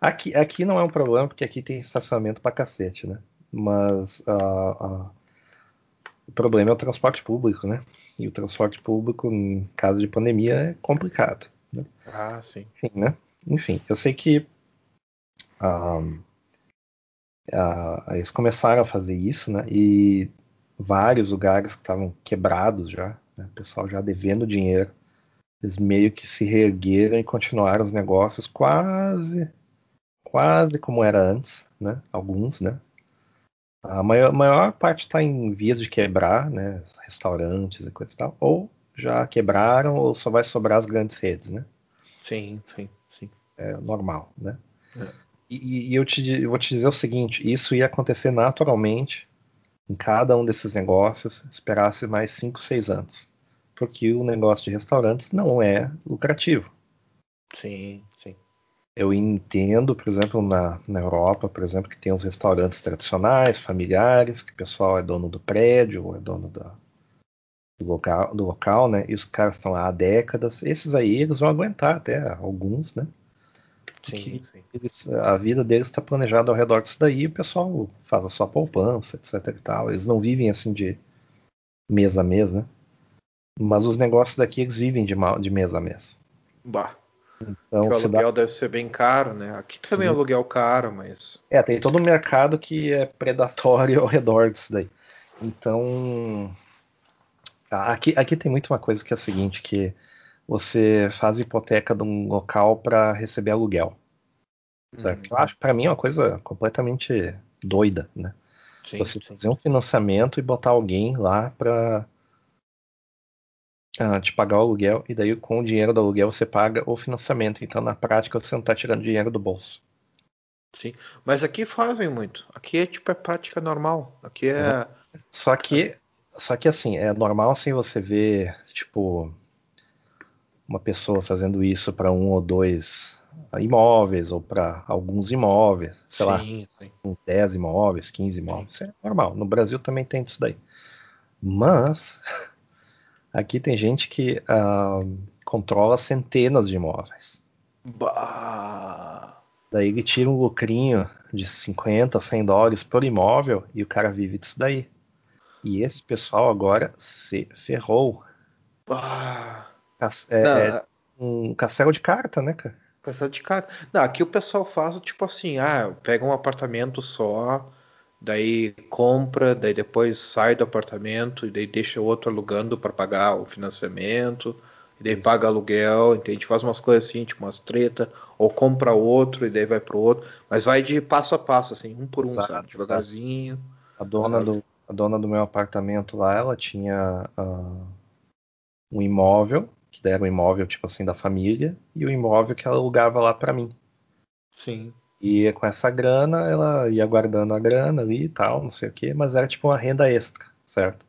Aqui, aqui não é um problema, porque aqui tem estacionamento pra cacete, né? Mas uh, uh, o problema é o transporte público, né? E o transporte público, em caso de pandemia, é complicado. Né? Ah, sim. Enfim, né? Enfim, eu sei que uh, eles começaram a fazer isso, né? E vários lugares que estavam quebrados já, né? o pessoal já devendo dinheiro. Eles meio que se reergueram e continuaram os negócios quase, quase como era antes, né? Alguns, né? A maior, maior parte está em vias de quebrar, né? Restaurantes e coisa e tal. Ou já quebraram ou só vai sobrar as grandes redes, né? Sim, sim, sim. É normal, né? É. E, e eu, te, eu vou te dizer o seguinte: isso ia acontecer naturalmente em cada um desses negócios, esperasse mais 5, 6 anos. Porque o negócio de restaurantes não é lucrativo. Sim, sim. Eu entendo, por exemplo, na, na Europa, por exemplo, que tem os restaurantes tradicionais, familiares, que o pessoal é dono do prédio, ou é dono da, do, local, do local, né? E os caras estão lá há décadas. Esses aí, eles vão aguentar até alguns, né? Sim, sim. Eles, a vida deles está planejada ao redor disso daí, o pessoal faz a sua poupança, etc e tal. Eles não vivem assim de mês a mês, né? Mas os negócios daqui, eles vivem de, de mês a mês. Bah. Então, o aluguel dá... deve ser bem caro, né? Aqui também é aluguel caro, mas. É, tem todo um mercado que é predatório ao redor disso daí. Então. Tá, aqui, aqui tem muito uma coisa que é a seguinte, que você faz hipoteca de um local para receber aluguel. Certo? Uhum. Eu acho para mim é uma coisa completamente doida, né? Sim, você sim. fazer um financiamento e botar alguém lá para ah, te pagar o aluguel e daí com o dinheiro do aluguel você paga o financiamento. Então na prática você não está tirando dinheiro do bolso. Sim, mas aqui fazem muito. Aqui é tipo é prática normal. Aqui é. Uhum. Só que, só que assim é normal assim você ver tipo uma pessoa fazendo isso para um ou dois imóveis ou para alguns imóveis, sei sim, lá, sim. 10 imóveis, 15 imóveis, sim. é normal. No Brasil também tem isso daí. Mas Aqui tem gente que uh, controla centenas de imóveis. Bah. Daí ele tira um lucrinho de 50, 100 dólares por imóvel e o cara vive disso daí. E esse pessoal agora se ferrou. Bah. É, é um castelo de carta, né, cara? Castelo de carta. Não, aqui o pessoal faz tipo assim, ah, pega um apartamento só, daí compra, daí depois sai do apartamento e daí deixa o outro alugando para pagar o financiamento, e daí paga aluguel, entende? Faz umas coisas assim, tipo umas treta, ou compra outro e daí vai pro outro, mas vai de passo a passo, assim, um por um, Exato. sabe? Devagarzinho. A dona, do, a dona do meu apartamento lá, ela tinha uh, um imóvel, que era um imóvel tipo assim da família, e o imóvel que ela alugava lá para mim. Sim. E com essa grana, ela ia guardando a grana ali e tal, não sei o que, mas era tipo uma renda extra, certo?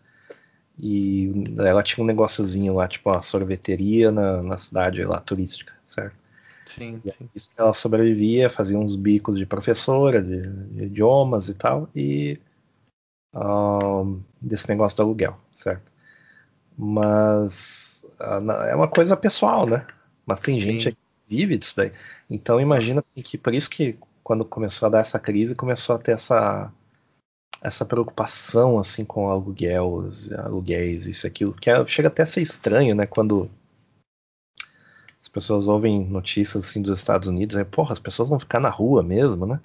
E ela tinha um negóciozinho lá, tipo uma sorveteria na, na cidade lá turística, certo? Sim, é sim. Isso que ela sobrevivia, fazia uns bicos de professora, de, de idiomas e tal, e um, desse negócio do aluguel, certo? Mas é uma coisa pessoal, né? Mas tem sim. gente vive disso daí. Então imagina assim, que por isso que quando começou a dar essa crise, começou a ter essa essa preocupação assim com aluguel, aluguéis, isso aquilo, que é, chega até a ser estranho, né, quando as pessoas ouvem notícias assim dos Estados Unidos, é, porra, as pessoas vão ficar na rua mesmo, né?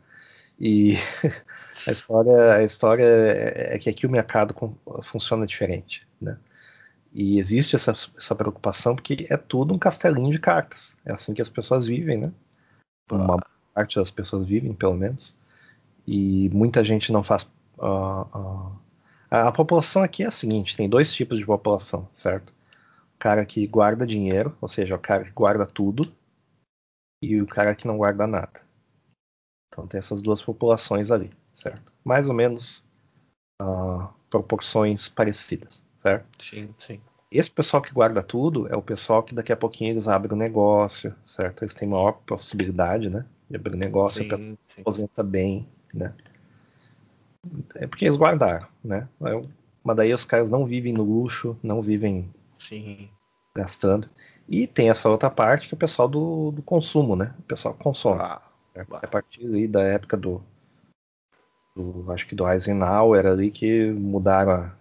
E a história, a história é, é que aqui o mercado funciona diferente, né? E existe essa, essa preocupação porque é tudo um castelinho de cartas. É assim que as pessoas vivem, né? Uma parte das pessoas vivem, pelo menos. E muita gente não faz. Uh, uh, a, a população aqui é a seguinte: tem dois tipos de população, certo? O cara que guarda dinheiro, ou seja, o cara que guarda tudo, e o cara que não guarda nada. Então tem essas duas populações ali, certo? Mais ou menos uh, proporções parecidas certo? Sim, sim. Esse pessoal que guarda tudo é o pessoal que daqui a pouquinho eles abrem um negócio, certo? Eles têm maior possibilidade, né? De abrir um negócio, sim, sim. aposenta bem, né? É porque eles guardaram, né? Mas daí os caras não vivem no luxo, não vivem sim. gastando. E tem essa outra parte que é o pessoal do, do consumo, né? O pessoal consome. Ah, é a partir da época do, do, acho que do Eisenhower ali que mudaram a,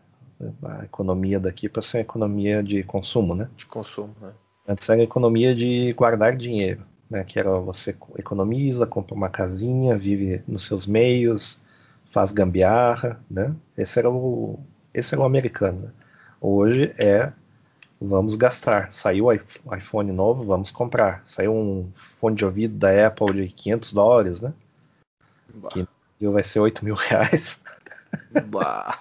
a economia daqui para ser economia de consumo, né? De consumo, né? Antes era economia de guardar dinheiro, né? Que era você economiza, compra uma casinha, vive nos seus meios, faz gambiarra, né? Esse era o, esse era o americano. Né? Hoje é vamos gastar. Saiu o iPhone novo, vamos comprar. Saiu um fone de ouvido da Apple de 500 dólares, né? Bah. Que vai ser 8 mil reais. Bah.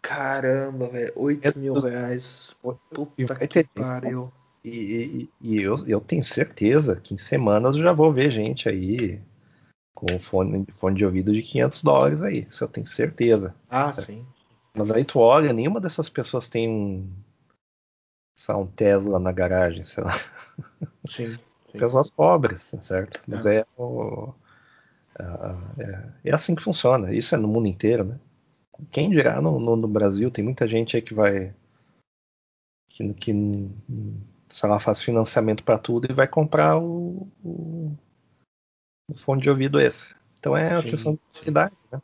Caramba, velho. 8 É mil reais. E Puta que pariu. E, e- e eu, eu tenho certeza que em semanas eu já vou ver gente aí com fone, fone de ouvido de 500 dólares aí. Isso eu tenho certeza. Ah, sim. Mas aí tu olha, nenhuma dessas pessoas tem um, sei um Tesla na garagem, sei lá. Sim. sim. Pessoas pobres, certo? Mas É. é, o- é, é assim que funciona. Isso é no mundo inteiro, né? Quem dirá no, no- no Brasil, tem muita gente aí que vai. que, que sei lá, faz financiamento para tudo e vai comprar o, o, o fone de ouvido esse. Então é Sim, questão de oportunidade, né?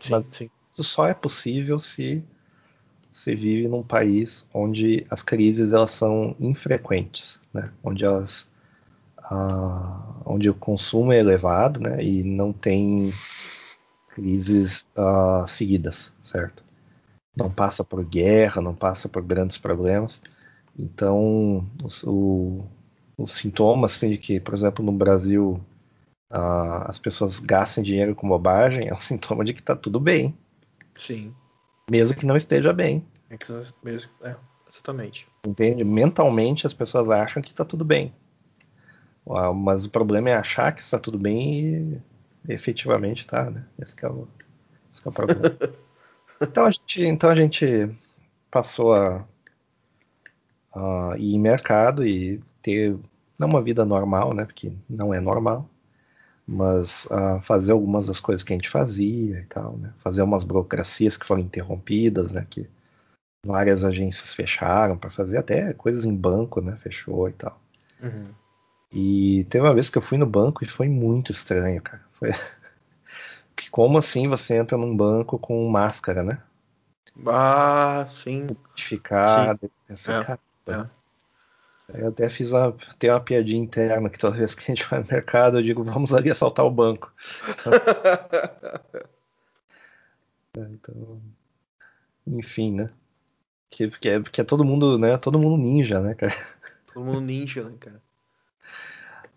Sim, Mas- sim. Isso só é possível se você vive num país onde as crises elas são infrequentes, né? Onde elas ah, onde o consumo é elevado, né? E não tem crises ah, seguidas, certo? Não passa por guerra, não passa por grandes problemas. Então, os, o- os sintomas assim, de que, por exemplo, no Brasil ah, as pessoas gastem dinheiro com bobagem é um sintoma de que está tudo bem, Sim. mesmo que não esteja bem. É que mesmo. É, exatamente. Entende? Mentalmente as pessoas acham que está tudo bem. Ah, Mas o problema é achar que está tudo bem e efetivamente está, né? Esse é o, esse é o problema. então, a gente, então a gente passou a, a ir em mercado e ter não uma vida normal, né? Porque não é normal, mas ah, fazer algumas das coisas que a gente fazia e tal, né? Fazer umas burocracias que foram interrompidas, né? Que várias agências fecharam para fazer até coisas em banco, né? Fechou e tal. Uhum. E teve uma vez que eu fui no banco e foi muito estranho, cara. Foi que como assim você entra num banco com máscara, né? Ah, sim. Identificado, pensei, É, cara, é. Eu até fiz uma, tem uma piadinha interna que toda vez que a gente vai no mercado eu digo, vamos ali assaltar o banco. Então, enfim, né? Que, que, é, que é todo mundo, né? Todo mundo ninja, né, cara? Todo mundo ninja, né, cara?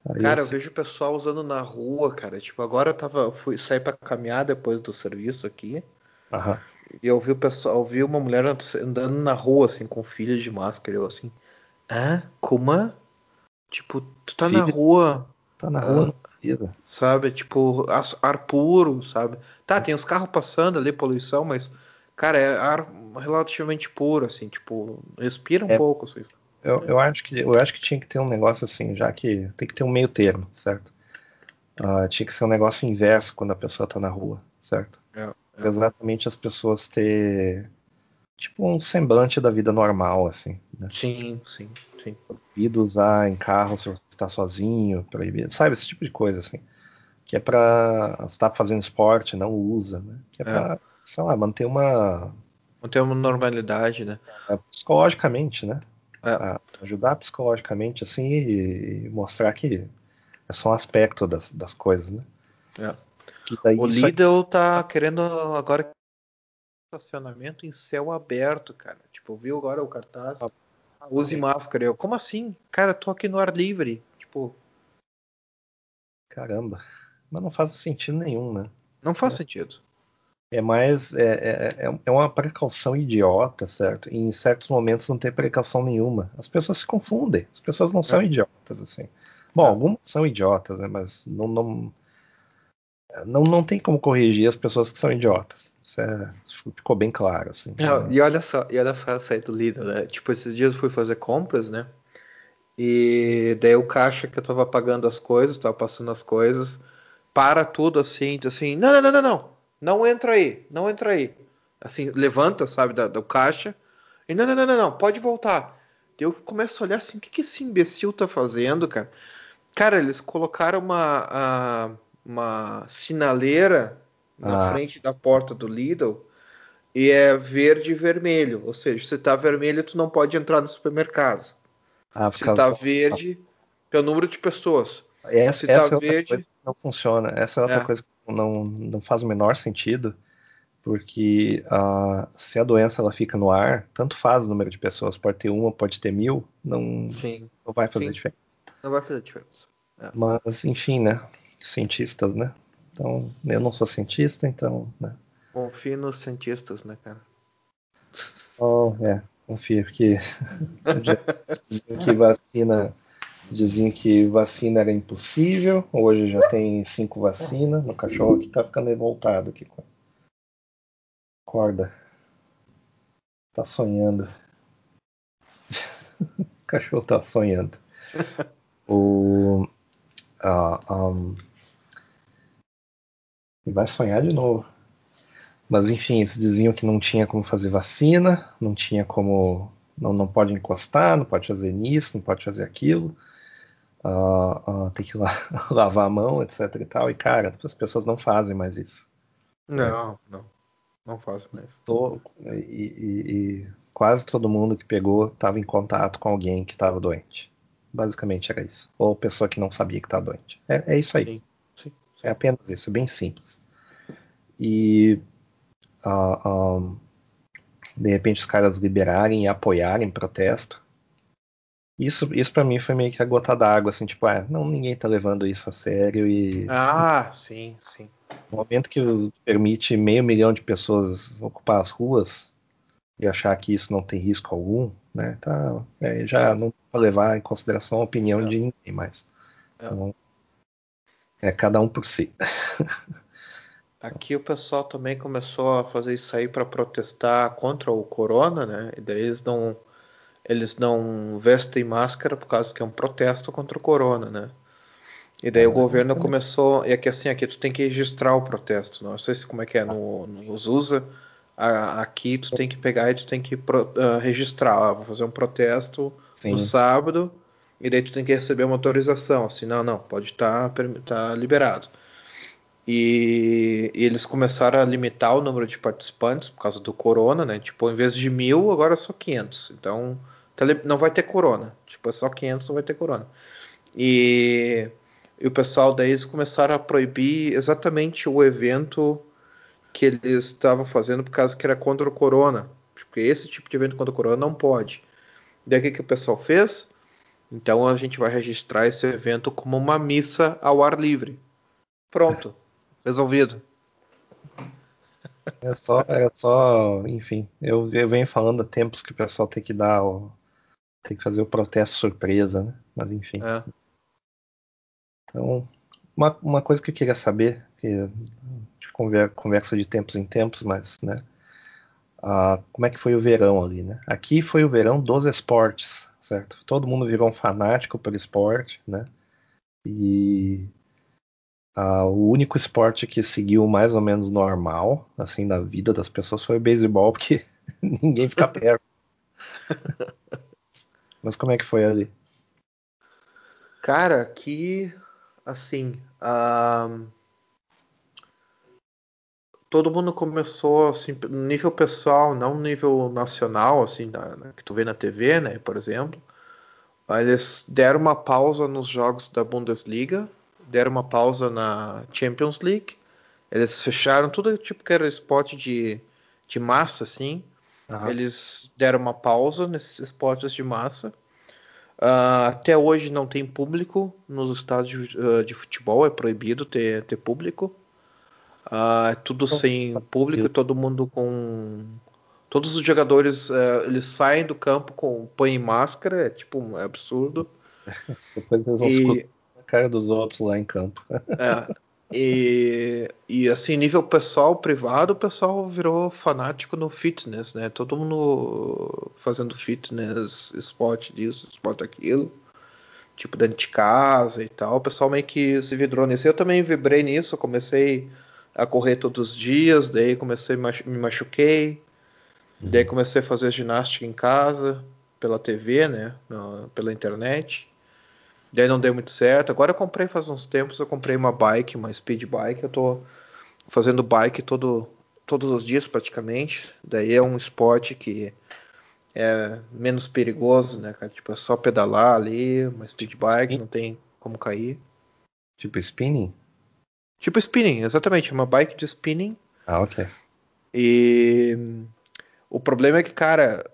Aí, Cara, eu assim, vejo o pessoal usando na rua, cara. Tipo, agora eu tava, fui sair pra caminhar depois do serviço aqui. aham. E eu vi o pessoal, eu vi uma mulher andando na rua, assim, com filho de máscara. Eu assim, hã? Como? é? Tipo, tu tá na Filho? rua, Tá na Ah. rua, não precisa. sabe? Tipo, ar puro, sabe? Tá, tem os carros passando ali, poluição, mas, cara, é ar relativamente puro, assim, tipo, respira um É. pouco, assim. Eu, eu, acho que, eu acho que tinha que ter um negócio assim, já que tem que ter um meio termo, certo? Ah, tinha que ser um negócio inverso quando a pessoa tá na rua, certo? É, Pra Exatamente as pessoas ter tipo um semblante da vida normal, assim, né? Sim, sim, sim. Proibido usar em carro se você está sozinho, proibido, sabe? Esse tipo de coisa, assim. Que é pra. Você tá fazendo esporte, não usa, né? Que é pra, sei lá, manter uma. Manter uma normalidade, né? é, psicologicamente, né? É. A ajudar psicologicamente, assim, e mostrar que é só um aspecto das, das coisas, né? É. O aí- Lidl tá querendo agora estacionamento em céu aberto, cara. Tipo, viu agora o cartaz? Ah, Use máscara. Eu, como assim? Cara, tô aqui no ar livre. Tipo, Caramba. Mas não faz sentido nenhum, né? não faz É. sentido. É mais. É, é, é- é uma precaução idiota, certo? E em certos momentos não tem precaução nenhuma. As pessoas se confundem. As pessoas não são É. idiotas, assim. Bom, É. algumas são idiotas, né? Mas não, não, não, não tem como corrigir as pessoas que são idiotas. Isso é- ficou bem claro, assim. Não, e olha só, e olha só essa aí do Lidl, né? Tipo, esses dias eu fui fazer compras, né? E daí o caixa que eu tava pagando as coisas, tava passando as coisas, para tudo assim, diz assim, não, não, não, não, não, não entra aí, não entra aí. Assim, levanta, sabe, da- do caixa, e não, não, não, não, não, pode voltar. Eu começo a olhar assim, o que, que esse imbecil tá fazendo, cara? Cara, eles colocaram uma, a- uma sinaleira na Ah. frente da porta do Lidl e é verde e vermelho. Ou seja, se tá vermelho, tu não pode entrar no supermercado. Ah, Se tá da- verde, é o número de pessoas. Essa, se tá essa é outra verde- coisa que não funciona. Essa é outra É. coisa que não, não faz o menor sentido, porque ah, se a doença ela fica no ar, tanto faz o número de pessoas, pode ter uma, pode ter mil, não, Sim, não vai fazer Sim. diferença. não vai fazer diferença. Mas, enfim, né? Cientistas, né? Então, eu não sou cientista, então, né? Confie nos cientistas, né, cara? Oh, é, confia, porque que vacina, diziam que vacina era impossível, hoje já tem cinco vacinas, o cachorro aqui tá ficando revoltado aqui. Acorda. Tá sonhando. o cachorro tá sonhando. o, uh, um, e vai sonhar de novo. Mas enfim, eles diziam que não tinha como fazer vacina, não tinha como. Não, não pode encostar, não pode fazer nisso, não pode fazer aquilo. Uh, uh, tem que la lavar a mão, etc e tal. E cara, as pessoas não fazem mais isso. Não, é. não. Não fazem mais. Tô, e, e, e, quase todo mundo que pegou estava em contato com alguém que estava doente. Basicamente era isso. Ou pessoa que não sabia que estava doente. É, é isso aí. Sim, sim, sim. É apenas isso, é bem simples. E uh, um, de repente os caras liberarem e apoiarem protesto. Isso, isso para mim foi meio que a gota d'água, assim, tipo, ah, não, ninguém tá levando isso a sério e. Ah, sim, sim. No momento que permite meio milhão de pessoas ocupar as ruas e achar que isso não tem risco algum, né, tá, é, já não para levar em consideração a opinião é. de ninguém mais. É. Então, é cada um por si. Aqui o pessoal também começou a fazer isso aí para protestar contra o corona, né? E daí eles não eles não vestem máscara por causa que é um protesto contra o corona, né? E daí o governo começou, e aqui assim, aqui tu tem que registrar o protesto, não sei se como é que é no, no USA, aqui tu tem que pegar e tu tem que uh, registrar, ah, vou fazer um protesto Sim. no sábado, e daí tu tem que receber uma autorização, assim, não, não, pode estar tá, tá liberado. E, e, eles começaram a limitar o número de participantes por causa do corona, né? Tipo, em vez de mil, agora é só 500. Então, não vai ter corona. Tipo, é só 500, não vai ter corona. E, e o pessoal daí eles começaram a proibir exatamente o evento que eles estavam fazendo por causa que era contra o corona. Porque esse tipo de evento contra o corona não pode. Daí o que, que o pessoal fez? Então a gente vai registrar esse evento como uma missa ao ar livre. Pronto. Resolvido. É só, é só, enfim, eu, eu venho falando há tempos que o pessoal tem que dar, tem que fazer o protesto surpresa, né? Mas enfim. É. Então, uma, uma coisa que eu queria saber, que de conversa de tempos em tempos, mas, né? Uh, como é que foi o verão ali, né? Aqui foi o verão dos esportes, certo? Todo mundo virou um fanático pelo esporte, né? E Uh, o único esporte que seguiu mais ou menos normal, assim, na vida das pessoas foi o beisebol, porque ninguém fica perto. Mas como é que foi ali? Cara, que assim, todo mundo começou assim, no nível pessoal, não no nível nacional, assim, que tu vê na TV, né, por exemplo. Eles deram uma pausa nos jogos da Bundesliga, deram uma pausa na Champions League. Eles fecharam tudo tipo que era esporte de, de massa, assim. Uhum. Eles deram uma pausa nesses esportes de massa. Uh, até hoje não tem público nos estádios de, uh, de futebol, é proibido ter, ter público. Uh, é tudo oh, sem público, todo mundo com. Todos os jogadores eles saem do campo com põem máscara, é tipo é absurdo. Depois eles vão e cara dos outros lá em campo. É. E, e assim, nível pessoal, privado, o pessoal virou fanático no fitness, né? Todo mundo fazendo fitness, esporte disso, esporte aquilo, tipo dentro de casa e tal. O pessoal meio que se vidrou nisso. Eu também vibrei nisso, comecei a correr todos os dias, daí comecei me machuquei, uhum. daí comecei a fazer ginástica em casa, pela TV, né? pela internet. Daí não deu muito certo. Agora eu comprei faz uns tempos, eu comprei uma bike, uma speed bike. Eu tô fazendo bike todo, todos os dias praticamente. Daí é um esporte que é menos perigoso, né, cara? Tipo, é só pedalar ali, uma speed bike, Spin? não tem como cair. Tipo spinning? Tipo spinning, exatamente, uma bike de spinning. Ah, ok. E o problema é que, cara,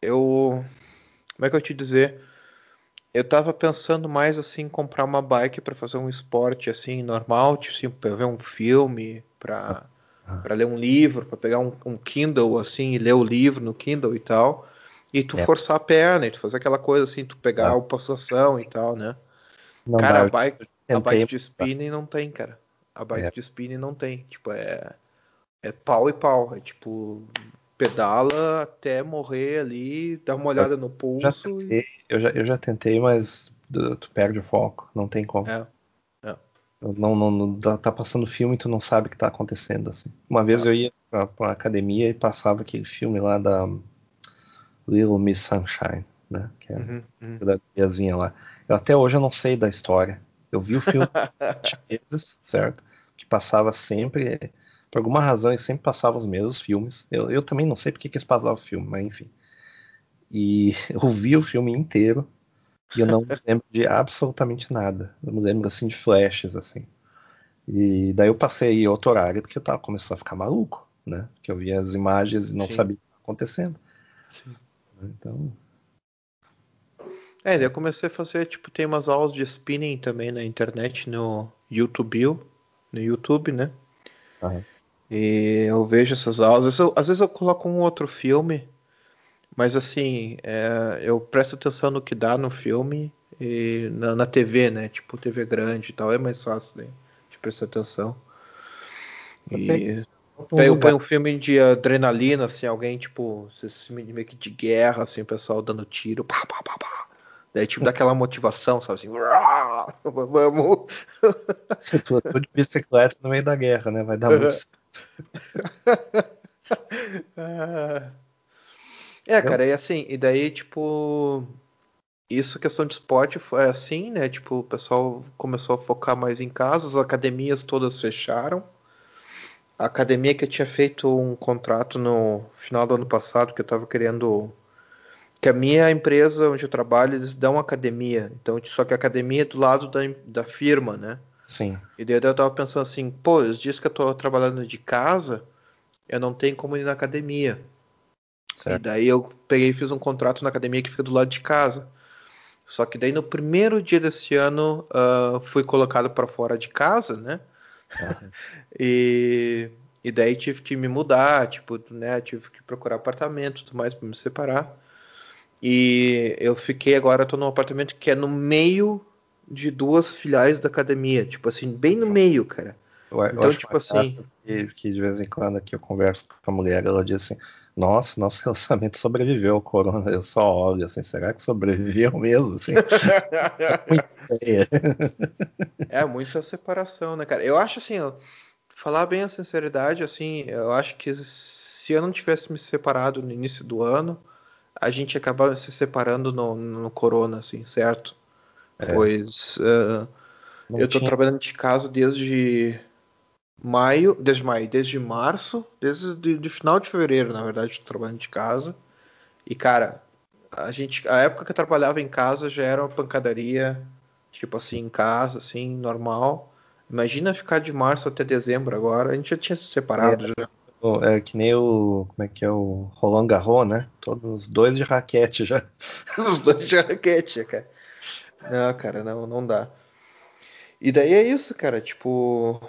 eu. Como é que eu te dizer? Eu tava pensando mais assim em comprar uma bike para fazer um esporte assim normal, tipo assim, para ver um filme, para ah. para ler um livro, para pegar um, um, Kindle assim e ler o livro no Kindle e tal, e tu é. forçar a perna, e tu fazer aquela coisa assim, tu pegar é. a pulsação e tal, né? Não cara, dá, a bike, a bike de spinning não tem, cara. A bike é. de spinning não tem. Tipo, é, é pau e pau. É tipo, pedala até morrer ali, dá uma olhada no pulso. Já tentei, e... eu, já, eu já tentei, mas tu perde o foco, não tem como. É. é. Não, não, não, tá passando filme e tu não sabe o que tá acontecendo, assim. Uma vez é. eu ia pra, pra academia e passava aquele filme lá da Little Miss Sunshine, né? Que é uhum, uhum. da tiazinha lá. Eu até hoje eu não sei da história. Eu vi o filme vezes, certo? Que passava sempre. Por alguma razão eles sempre passavam os mesmos filmes. Eu, eu também não sei porque que eles passavam o filme, mas enfim. E eu vi o filme inteiro e eu não me lembro de absolutamente nada. Eu me lembro assim de flashes, assim. E daí eu passei outro horário porque eu tava começando a ficar maluco, né? Porque eu via as imagens e não Sim. sabia o que estava acontecendo. Sim. Então. É, daí eu comecei a fazer, tipo, tem umas aulas de spinning também na internet, no YouTube, no YouTube, né? Uhum. E eu vejo essas aulas. Às vezes eu, às vezes eu coloco um outro filme mas assim, é, eu presto atenção no que dá no filme e na, na, TV, né? Tipo TV grande e tal, é mais fácil né, de prestar atenção. E eu ponho um filme de adrenalina, assim, alguém tipo, meio que de guerra, assim, o pessoal dando tiro, pá, pá, pá, pá. Daí tipo dá aquela motivação, sabe assim, vamos. tô, tô de bicicleta no meio da guerra, né? Vai dar muito. É, cara, e assim, e daí, tipo, isso questão de esporte foi assim, né? Tipo, o pessoal começou a focar mais em casa, as academias todas fecharam. A academia que eu tinha feito um contrato no final do ano passado, que eu tava querendo. Que a minha empresa onde eu trabalho, eles dão academia. Então, só que a academia é do lado da, da firma, né? Sim. E daí eu tava pensando assim, pô, os dias que eu tô trabalhando de casa, eu não tenho como ir na academia. Certo. E daí eu peguei e fiz um contrato na academia que fica do lado de casa. Só que daí no primeiro dia desse ano uh, fui colocado para fora de casa, né? Uhum. e, e daí tive que me mudar, tipo, né? Tive que procurar apartamento, tudo mais para me separar. E eu fiquei agora, tô num apartamento que é no meio de duas filiais da academia, tipo assim, bem no meio, cara. Eu, então, eu tipo assim, que, que, de vez em quando aqui eu converso com a mulher, ela diz assim: nossa, nosso relacionamento sobreviveu ao corona. Eu só olho assim, será que sobreviveu mesmo? Assim? é muita separação, né, cara? Eu acho assim, ó, falar bem a sinceridade, assim, eu acho que se eu não tivesse me separado no início do ano, a gente acabava se separando no, no corona, assim, certo? É. Pois uh, eu tô tinha... trabalhando de casa desde maio, desde maio, desde março, desde de, de final de fevereiro, na verdade, trabalhando de casa. E cara, a gente, a época que eu trabalhava em casa já era uma pancadaria, tipo assim, em casa, assim, normal. Imagina ficar de março até dezembro agora, a gente já tinha se separado é, já. É que nem o. Como é que é o Roland Garros, né? Todos os dois de raquete já. os dois de raquete, cara. Não, cara, não, não dá. E daí é isso, cara. Tipo,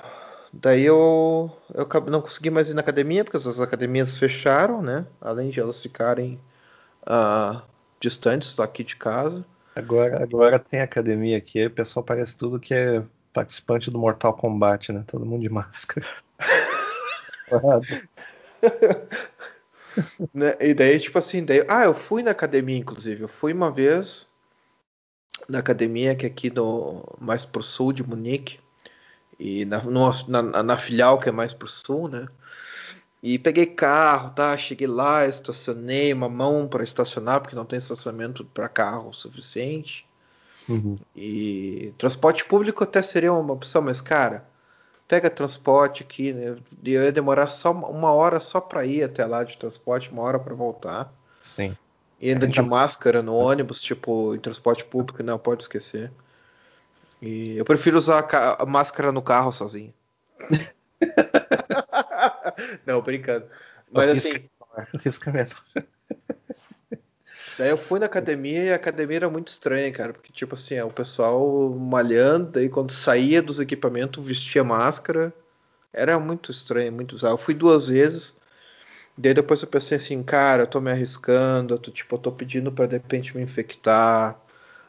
Daí eu, eu não consegui mais ir na academia, porque as academias fecharam, né? Além de elas ficarem uh, distantes daqui de casa. Agora, agora tem academia aqui, o pessoal parece tudo que é participante do Mortal Kombat, né? Todo mundo de máscara. né? E daí, tipo assim, daí, ah, eu fui na academia, inclusive. Eu fui uma vez na academia que é aqui no mais pro sul de Munique e na, no, na, na, filial que é mais pro sul, né? E peguei carro, tá? Cheguei lá, estacionei uma mão para estacionar porque não tem estacionamento para carro suficiente. Uhum. E transporte público até seria uma opção, mas cara, pega transporte aqui, né? Eu ia demorar só uma hora só para ir até lá de transporte, uma hora para voltar. Sim. E ainda de máscara no ônibus, tipo, em transporte público, não pode esquecer. E eu prefiro usar a, máscara no carro sozinho. Não, brincando. Mas assim. Risca menor. Daí eu fui na academia e a academia era muito estranha, cara. Porque, tipo assim, é o pessoal malhando, daí quando saía dos equipamentos vestia máscara. Era muito estranho, muito usado. Eu fui duas vezes. Daí depois eu pensei assim, cara, eu tô me arriscando, eu tô, tipo, eu tô pedindo para de repente me infectar.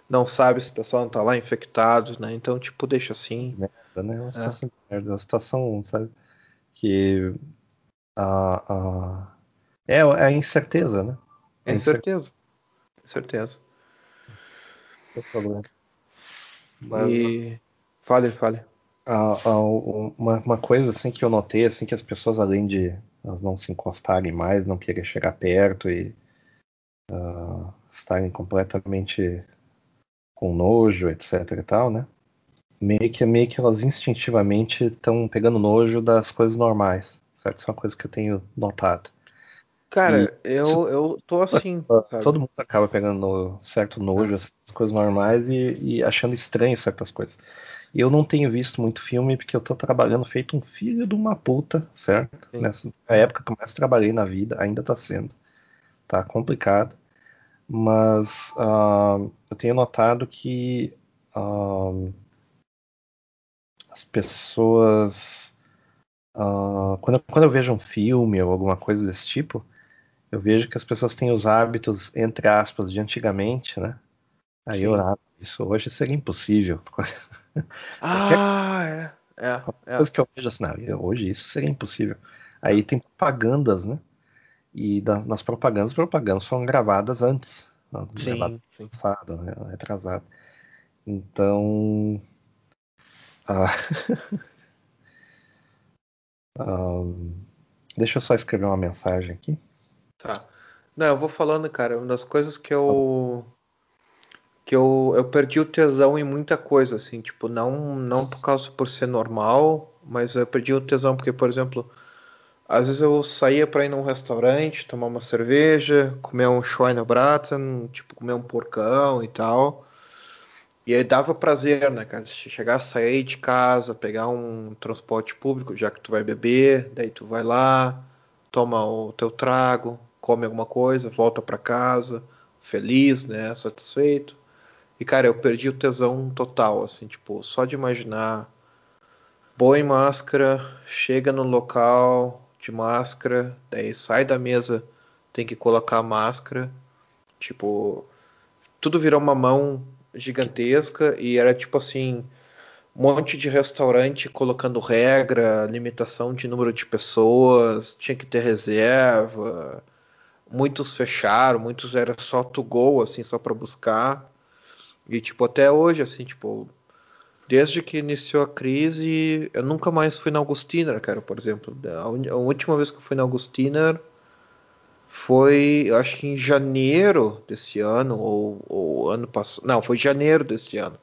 Não sabe se o pessoal não tá lá infectado, né? Então, tipo, deixa assim. Merda, né? Uma situação é. merda, uma situação, sabe? Que a, a... É, é a incerteza, né? É incerteza. Certeza. Não problema. Mas, e... Fale, fale. uma, uma coisa assim que eu notei assim que as pessoas além de elas não se encostarem mais, não querer chegar perto e uh, estarem completamente com nojo, etc e tal, né? Meio que, meio que elas instintivamente estão pegando nojo das coisas normais, certo? Isso é uma coisa que eu tenho notado. Cara, e, eu, eu tô assim. Sabe? Todo mundo acaba pegando certo nojo, as coisas normais e, e, achando estranho certas coisas. E eu não tenho visto muito filme porque eu tô trabalhando feito um filho de uma puta, certo? Sim. Nessa época que eu mais trabalhei na vida, ainda tá sendo. Tá complicado. Mas uh, eu tenho notado que uh, as pessoas. Uh, quando, eu, quando eu vejo um filme ou alguma coisa desse tipo, eu vejo que as pessoas têm os hábitos, entre aspas, de antigamente, né? Aí Sim. eu, ah, isso hoje seria impossível. Ah, é. É, é. coisa que eu vejo assim, não, hoje isso seria impossível. Aí tem propagandas, né? E das, nas propagandas, as propagandas foram gravadas antes. Sim, gravadas sim. Passado, né? Retrasado. Então. Ah, um, deixa eu só escrever uma mensagem aqui. Tá. Não, eu vou falando, cara, uma das coisas que eu que eu, eu perdi o tesão em muita coisa, assim, tipo, não não por causa por ser normal, mas eu perdi o tesão porque, por exemplo, às vezes eu saía para ir num restaurante, tomar uma cerveja, comer um Schweinebraten, tipo, comer um porcão e tal. E aí dava prazer, né, cara? Chegar sair de casa, pegar um transporte público, já que tu vai beber, daí tu vai lá, toma o teu trago, come alguma coisa, volta para casa, feliz, né, satisfeito. E cara, eu perdi o tesão total, assim, tipo, só de imaginar põe máscara, chega no local de máscara, daí sai da mesa, tem que colocar a máscara, tipo, tudo virou uma mão gigantesca e era tipo assim, um monte de restaurante colocando regra, limitação de número de pessoas, tinha que ter reserva. Muitos fecharam, muitos era só to go, assim, só para buscar. E tipo, até hoje, assim, tipo, desde que iniciou a crise, eu nunca mais fui na Augustiner, cara, por exemplo. A, última vez que eu fui na Augustiner foi, eu acho que em janeiro desse ano, ou, ou ano passado. Não, foi janeiro desse ano.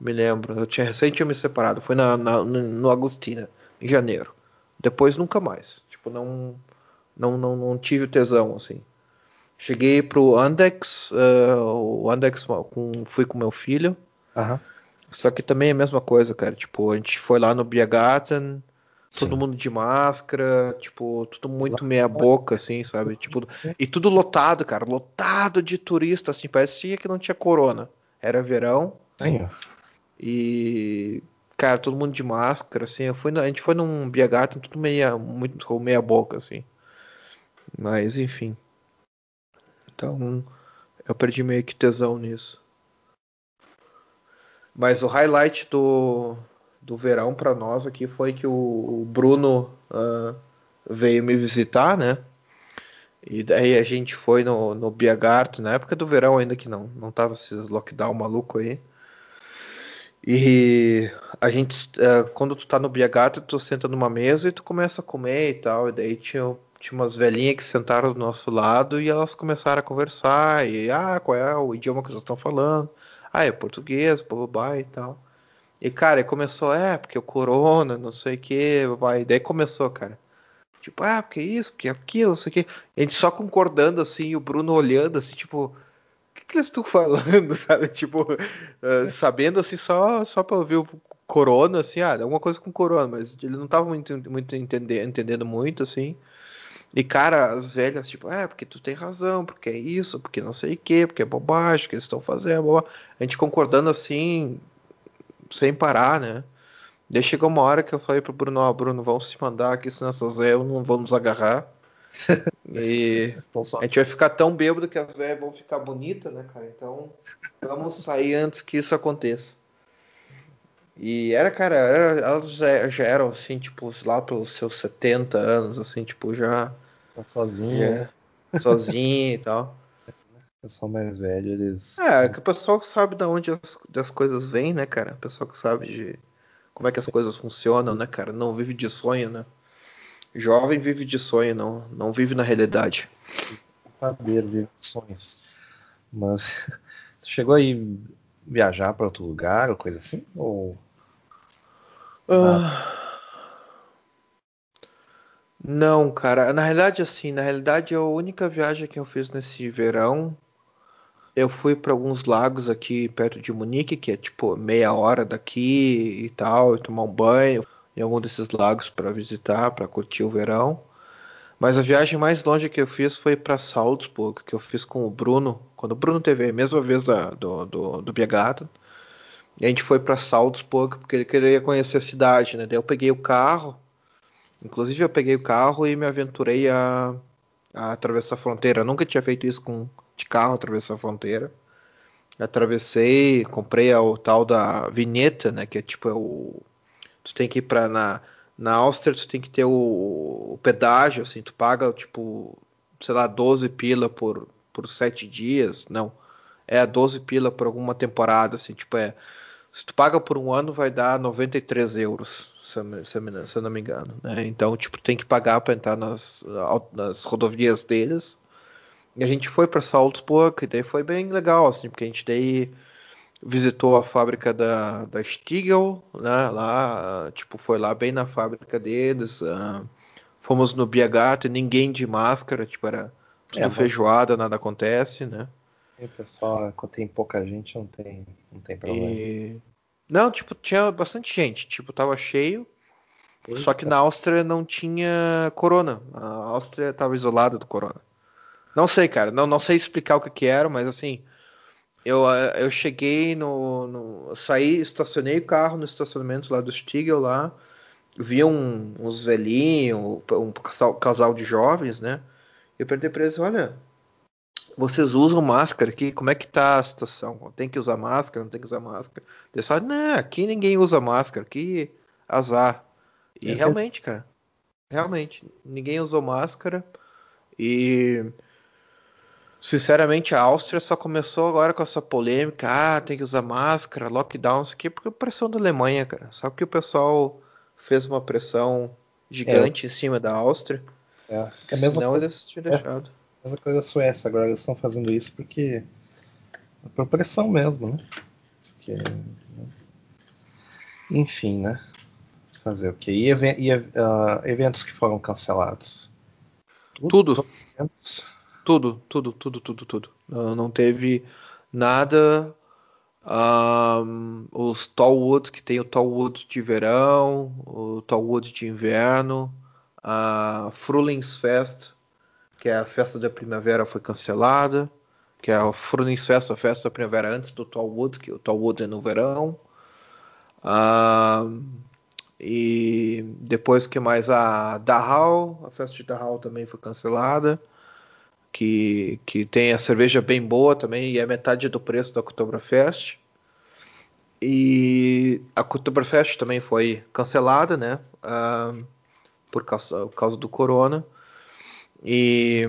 Me lembro. Eu tinha recém tinha me separado. Foi na, na, no Agostina, em janeiro. Depois nunca mais. Tipo, não, não, não, não tive tesão, assim. Cheguei pro Andex, uh, o Andex com, fui com meu filho. Uhum. Só que também é a mesma coisa, cara. Tipo, a gente foi lá no Biergarten, todo mundo de máscara, tipo, tudo muito meia boca, assim, sabe? Tipo, e tudo lotado, cara, lotado de turista, assim, parecia que não tinha corona. Era verão. Tenho. E cara, todo mundo de máscara, assim. Eu fui, a gente foi num Biergarten, tudo meia, muito meia boca, assim. Mas enfim. Então, eu perdi meio que tesão nisso. Mas o highlight do, do verão para nós aqui foi que o, o Bruno uh, veio me visitar, né? E daí a gente foi no, no Biagarto, na época do verão ainda que não, não tava esses lockdown maluco aí. E a gente, uh, quando tu tá no Biagarto, tu senta numa mesa e tu começa a comer e tal. E daí tinha, tinha umas velhinhas que sentaram do nosso lado e elas começaram a conversar. E, ah, qual é o idioma que vocês estão falando? Ah, é português, babá e tal. E, cara, começou, é, porque o corona, não sei o que, vai. Daí começou, cara. Tipo, ah, porque isso, porque aquilo, não sei o que. A gente só concordando, assim, e o Bruno olhando, assim, tipo, que, que eles estão falando, sabe? Tipo, uh, sabendo, assim, só, só pra ouvir o corona, assim, ah, alguma coisa com corona, mas ele não tava muito, muito entender, entendendo muito, assim. E, cara, as velhas, tipo, é, porque tu tem razão, porque é isso, porque não sei o que, porque é bobagem, que eles estão fazendo, bobagem. A gente concordando assim, sem parar, né? Daí chegou uma hora que eu falei pro Bruno, ó, oh, Bruno, vamos se mandar que senão essas velhas não vão nos agarrar. E a gente vai ficar tão bêbado que as velhas vão ficar bonitas, né, cara? Então vamos sair antes que isso aconteça. E era, cara, era, elas já, já, eram assim, tipo, lá pelos seus 70 anos, assim, tipo, já. Tá sozinha. É, sozinha e tal. O pessoal mais velho, eles. É, é, que o pessoal que sabe de onde as, as coisas vêm, né, cara? O pessoal que sabe de como é que as coisas funcionam, né, cara? Não vive de sonho, né? Jovem vive de sonho, não, não vive na realidade. Saber vive de sonhos. Mas tu chegou aí viajar para outro lugar ou coisa assim? Ou ah. Não, cara. Na realidade, assim, na realidade, a única viagem que eu fiz nesse verão, eu fui para alguns lagos aqui perto de Munique, que é tipo meia hora daqui e tal, e tomar um banho em algum desses lagos para visitar, para curtir o verão. Mas a viagem mais longe que eu fiz foi para Salzburg, que eu fiz com o Bruno, quando o Bruno teve a mesma vez da, do, do, do Biergarten. E a gente foi para Salzburg porque ele queria conhecer a cidade, né? Daí eu peguei o carro, inclusive eu peguei o carro e me aventurei a, a atravessar a fronteira. Eu nunca tinha feito isso com de carro atravessar a fronteira. Atravessei, comprei o tal da vinheta, né? Que é tipo é o, tu tem que ir para na na Áustria tu tem que ter o, o, pedágio, assim, tu paga tipo, sei lá, 12 pila por por sete dias, não, é 12 pila por alguma temporada, assim, tipo é se tu paga por um ano, vai dar 93 euros, se eu, se eu não me engano. Né? Então, tipo, tem que pagar para entrar nas, nas rodovias deles. E a gente foi para Salzburg, e daí foi bem legal, assim, porque a gente daí visitou a fábrica da, da Stiegel, né? Lá, tipo, foi lá bem na fábrica deles. Uh, fomos no Biergarten, ninguém de máscara, tipo, era tudo é, feijoada, nada acontece, né? E pessoal, quando tem pouca gente, não tem, não tem problema. E... Não, tipo, tinha bastante gente. Tipo, tava cheio. Eita. Só que na Áustria não tinha corona. A Áustria tava isolada do corona. Não sei, cara. Não, não sei explicar o que, que era, mas assim. Eu, eu cheguei no, no. Saí, estacionei o carro no estacionamento lá do Stiegel lá. Vi um, uns velhinhos, um casal, casal de jovens, né? Eu perguntei pra eles, olha, vocês usam máscara aqui? Como é que tá a situação? Tem que usar máscara? Não tem que usar máscara? Eles falam, não, aqui ninguém usa máscara, aqui azar. E é realmente, cara, realmente, ninguém usou máscara e sinceramente a Áustria só começou agora com essa polêmica, ah, tem que usar máscara, lockdown, isso aqui, porque pressão da Alemanha, cara. Só que o pessoal fez uma pressão gigante é. em cima da Áustria. É, é senão eles tinham deixado. Mesma coisa da Suécia, agora eles estão fazendo isso porque. É por pressão mesmo, né? Porque? Enfim, né? Fazer o quê? E, e uh, eventos que foram cancelados? Tudo. Tudo, tudo, tudo, tudo, tudo. Uh, não teve nada. Um, os Tallwood, que tem o Tallwood de verão, o Tallwood de inverno, a Frühlingsfest, que é a festa da primavera foi cancelada, que é a Frühlingsfest, a festa da primavera antes do Tallwood, que o Tallwood é no verão. Uh, e depois que mais a Dachau, a festa de Dachau também foi cancelada, que, que tem a cerveja bem boa também e é metade do preço da Oktoberfest. E a Oktoberfest também foi cancelada, né? Uh, por, causa, por causa do corona. E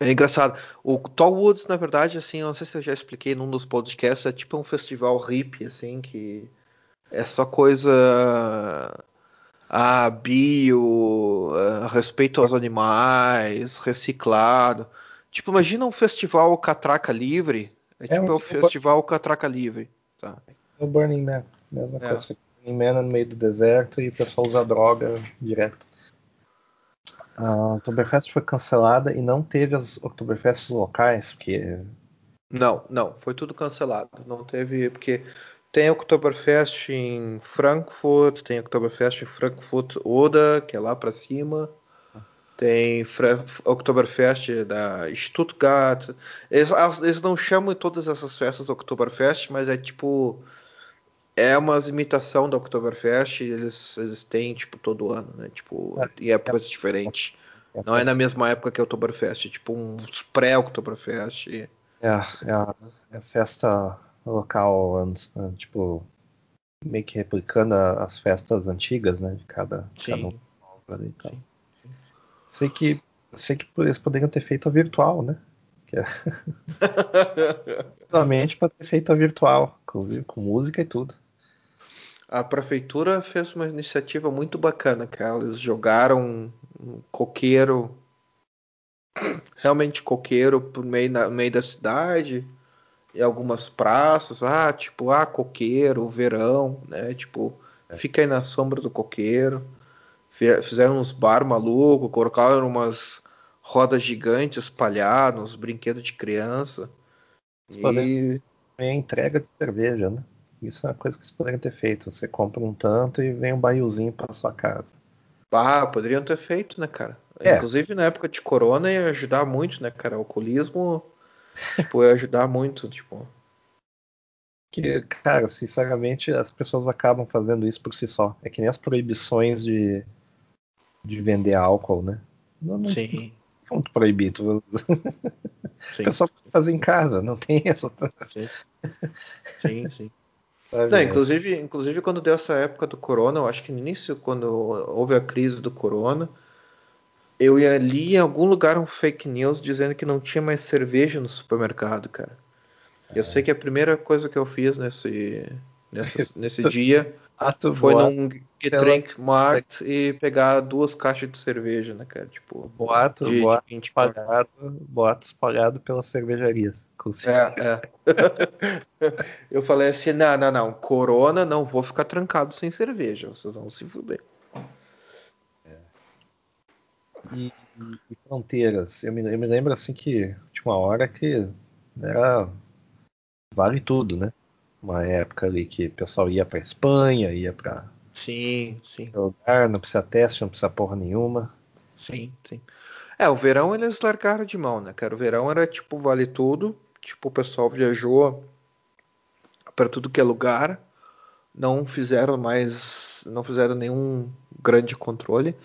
é engraçado. O Tallwoods, na verdade, assim, não sei se eu já expliquei num dos podcasts, é tipo um festival hippie, assim, que é só coisa a ah, bio, a respeito aos animais, reciclado. Tipo, imagina um festival catraca livre. É, é tipo um, um festival catraca livre. Tá. O Burning Man, mesma é. coisa. Burning Man no meio do deserto e o pessoal usa droga direto. A Oktoberfest foi cancelada e não teve as Oktoberfests locais, porque. Não, não, foi tudo cancelado. Não teve, porque tem Oktoberfest em Frankfurt, tem Oktoberfest em Frankfurt Oder, que é lá para cima. Tem Fra Oktoberfest da Stuttgart. Eles, eles, não chamam todas essas festas Oktoberfest, mas é tipo é uma imitação da Oktoberfest, eles, eles têm, tipo, todo ano, né? Tipo, é, em épocas é, diferentes. É, não é na mesma época que a Oktoberfest, é tipo uns pré-Oktoberfest. É, é é festa local, tipo, meio que replicando as festas antigas, né? De cada, sim. cada um. Ali, sim, sim. Sei que sei que eles poderiam ter feito a virtual, né? Que é... para ter feito a virtual, inclusive com música e tudo. A prefeitura fez uma iniciativa muito bacana, cara. Eles jogaram um coqueiro, realmente coqueiro, por meio, na, meio da cidade, e algumas praças, ah, tipo, ah, coqueiro, verão, né? Tipo, é. fica aí na sombra do coqueiro. Fizeram uns bar maluco, colocaram umas rodas gigantes espalhadas, uns brinquedos de criança. E... É entrega de cerveja, né? Isso é uma coisa que vocês poderiam ter feito. Você compra um tanto e vem um baiozinho para sua casa. Ah, poderiam ter feito, né, cara? É. Inclusive na época de corona ia ajudar muito, né, cara? O alcoolismo tipo, ia ajudar muito, tipo. Que, cara, sinceramente, as pessoas acabam fazendo isso por si só. É que nem as proibições de, de vender álcool, né? Não, não, Sim. Não é muito proibido. Sim. O pessoal pode fazer em casa, não tem essa. Sim, sim. sim. Não, inclusive, inclusive, quando deu essa época do corona, eu acho que no início, quando houve a crise do corona, eu ia ali em algum lugar um fake news dizendo que não tinha mais cerveja no supermercado, cara. É. Eu sei que a primeira coisa que eu fiz nesse, nesse, nesse dia ah, foi boato, num Get Drink Mart e pegar duas caixas de cerveja, né, cara? Tipo, boato, de, boato de pagado, boatos pagado pelas cervejarias. É, é. eu falei assim, não, não, não, Corona não vou ficar trancado sem cerveja, vocês vão se fuder. E, e, fronteiras, eu me, eu me lembro assim que tinha uma hora que era vale tudo, né? Uma época ali que o pessoal ia para Espanha, ia para sim, sim. lugar, não precisa teste, não precisa porra nenhuma. Sim, sim. É, o verão eles largaram de mão, né, cara? O verão era tipo vale tudo, Tipo, o pessoal viajou para tudo que é lugar, não fizeram mais, não fizeram nenhum grande controle.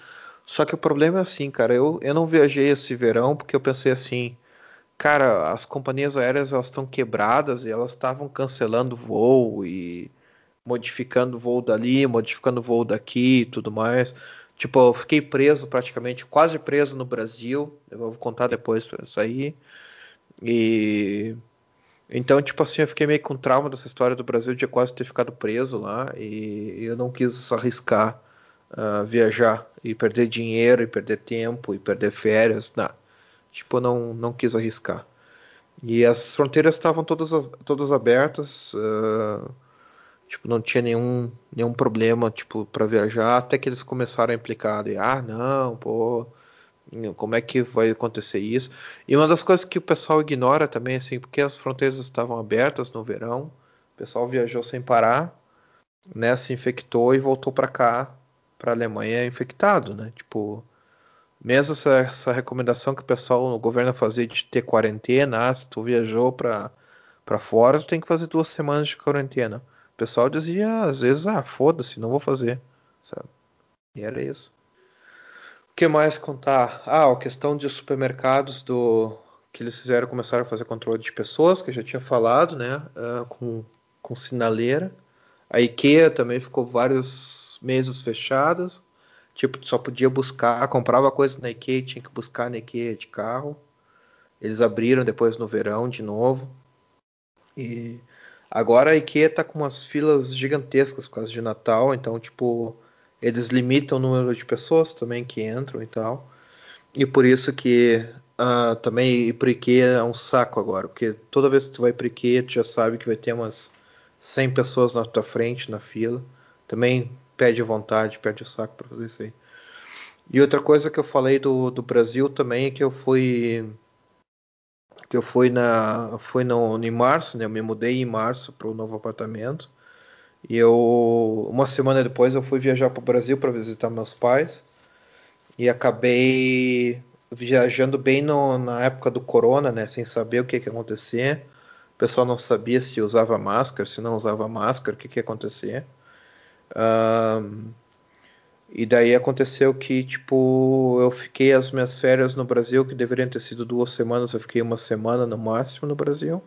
Só que o problema é assim, cara, eu, eu não viajei esse verão porque eu pensei assim, cara, as companhias aéreas elas estão quebradas e elas estavam cancelando voo e modificando voo dali, modificando voo daqui e tudo mais. Tipo, eu fiquei preso praticamente, quase preso no Brasil. Eu vou contar depois isso aí. E então, tipo assim, eu fiquei meio com trauma dessa história do Brasil de quase ter ficado preso lá e eu não quis arriscar uh, viajar e perder dinheiro e perder tempo e perder férias, não. Tipo, não não quis arriscar. E as fronteiras estavam todas todas abertas, uh, tipo, não tinha nenhum nenhum problema, tipo, para viajar, até que eles começaram a implicar, de, ah, não, pô, como é que vai acontecer isso? E uma das coisas que o pessoal ignora também, assim, porque as fronteiras estavam abertas no verão, o pessoal viajou sem parar, né, se infectou e voltou para cá, para a Alemanha infectado, né? Tipo, mesmo essa, essa, recomendação que o pessoal, o governo fazia de ter quarentena, ah, se tu viajou para para fora, tu tem que fazer duas semanas de quarentena. O pessoal dizia às vezes, ah, foda-se, não vou fazer, sabe? E era isso que mais contar? Ah, a questão de supermercados do que eles fizeram começaram a fazer controle de pessoas, que eu já tinha falado, né? Uh, com, com sinaleira. A IKEA também ficou vários meses fechadas. Tipo, só podia buscar, comprava coisa na IKEA, tinha que buscar na IKEA de carro. Eles abriram depois no verão de novo. E agora a IKEA tá com umas filas gigantescas por causa de Natal, então tipo, eles limitam o número de pessoas também que entram e tal. E por isso que uh, também ir pro IKEA é um saco agora, porque toda vez que tu vai pro IKEA, tu já sabe que vai ter umas 100 pessoas na tua frente na fila. Também perde vontade, perde o saco para fazer isso aí. E outra coisa que eu falei do, do Brasil também é que eu fui que eu fui na fui no, em março, né? Eu me mudei em março para o novo apartamento. E eu, uma semana depois, eu fui viajar para o Brasil para visitar meus pais e acabei viajando bem no, na época do corona, né, sem saber o que, que ia acontecer. O pessoal não sabia se usava máscara, se não usava máscara, o que, que acontecia. Um, e daí aconteceu que, tipo, eu fiquei as minhas férias no Brasil, que deveriam ter sido duas semanas, eu fiquei uma semana no máximo no Brasil.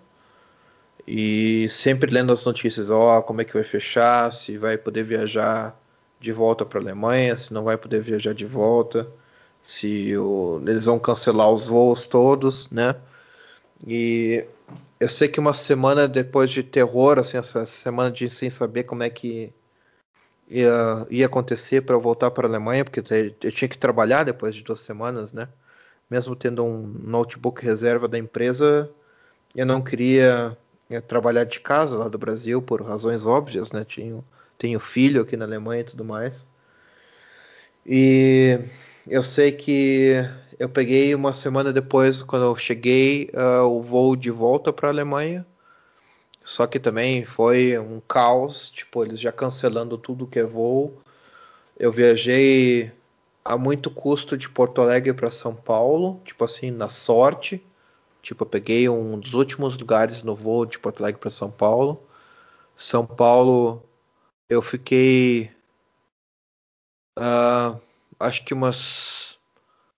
E sempre lendo as notícias, ó, oh, como é que vai fechar, se vai poder viajar de volta para a Alemanha, se não vai poder viajar de volta, se o, eles vão cancelar os voos todos, né? E eu sei que uma semana depois de terror, assim, essa semana de sem saber como é que ia, ia acontecer para eu voltar para a Alemanha, porque eu tinha que trabalhar depois de duas semanas, né? Mesmo tendo um notebook reserva da empresa, eu não queria eh, trabalhar de casa lá do Brasil por razões óbvias, né? Tinha tenho filho aqui na Alemanha e tudo mais. E eu sei que eu peguei uma semana depois, quando eu cheguei, uh, o voo de volta para a Alemanha. Só que também foi um caos, tipo, eles já cancelando tudo que é voo. Eu viajei a muito custo de Porto Alegre para São Paulo, tipo assim, na sorte. Tipo, eu peguei um dos últimos lugares no voo de Porto Alegre para São Paulo. São Paulo eu fiquei uh, acho que umas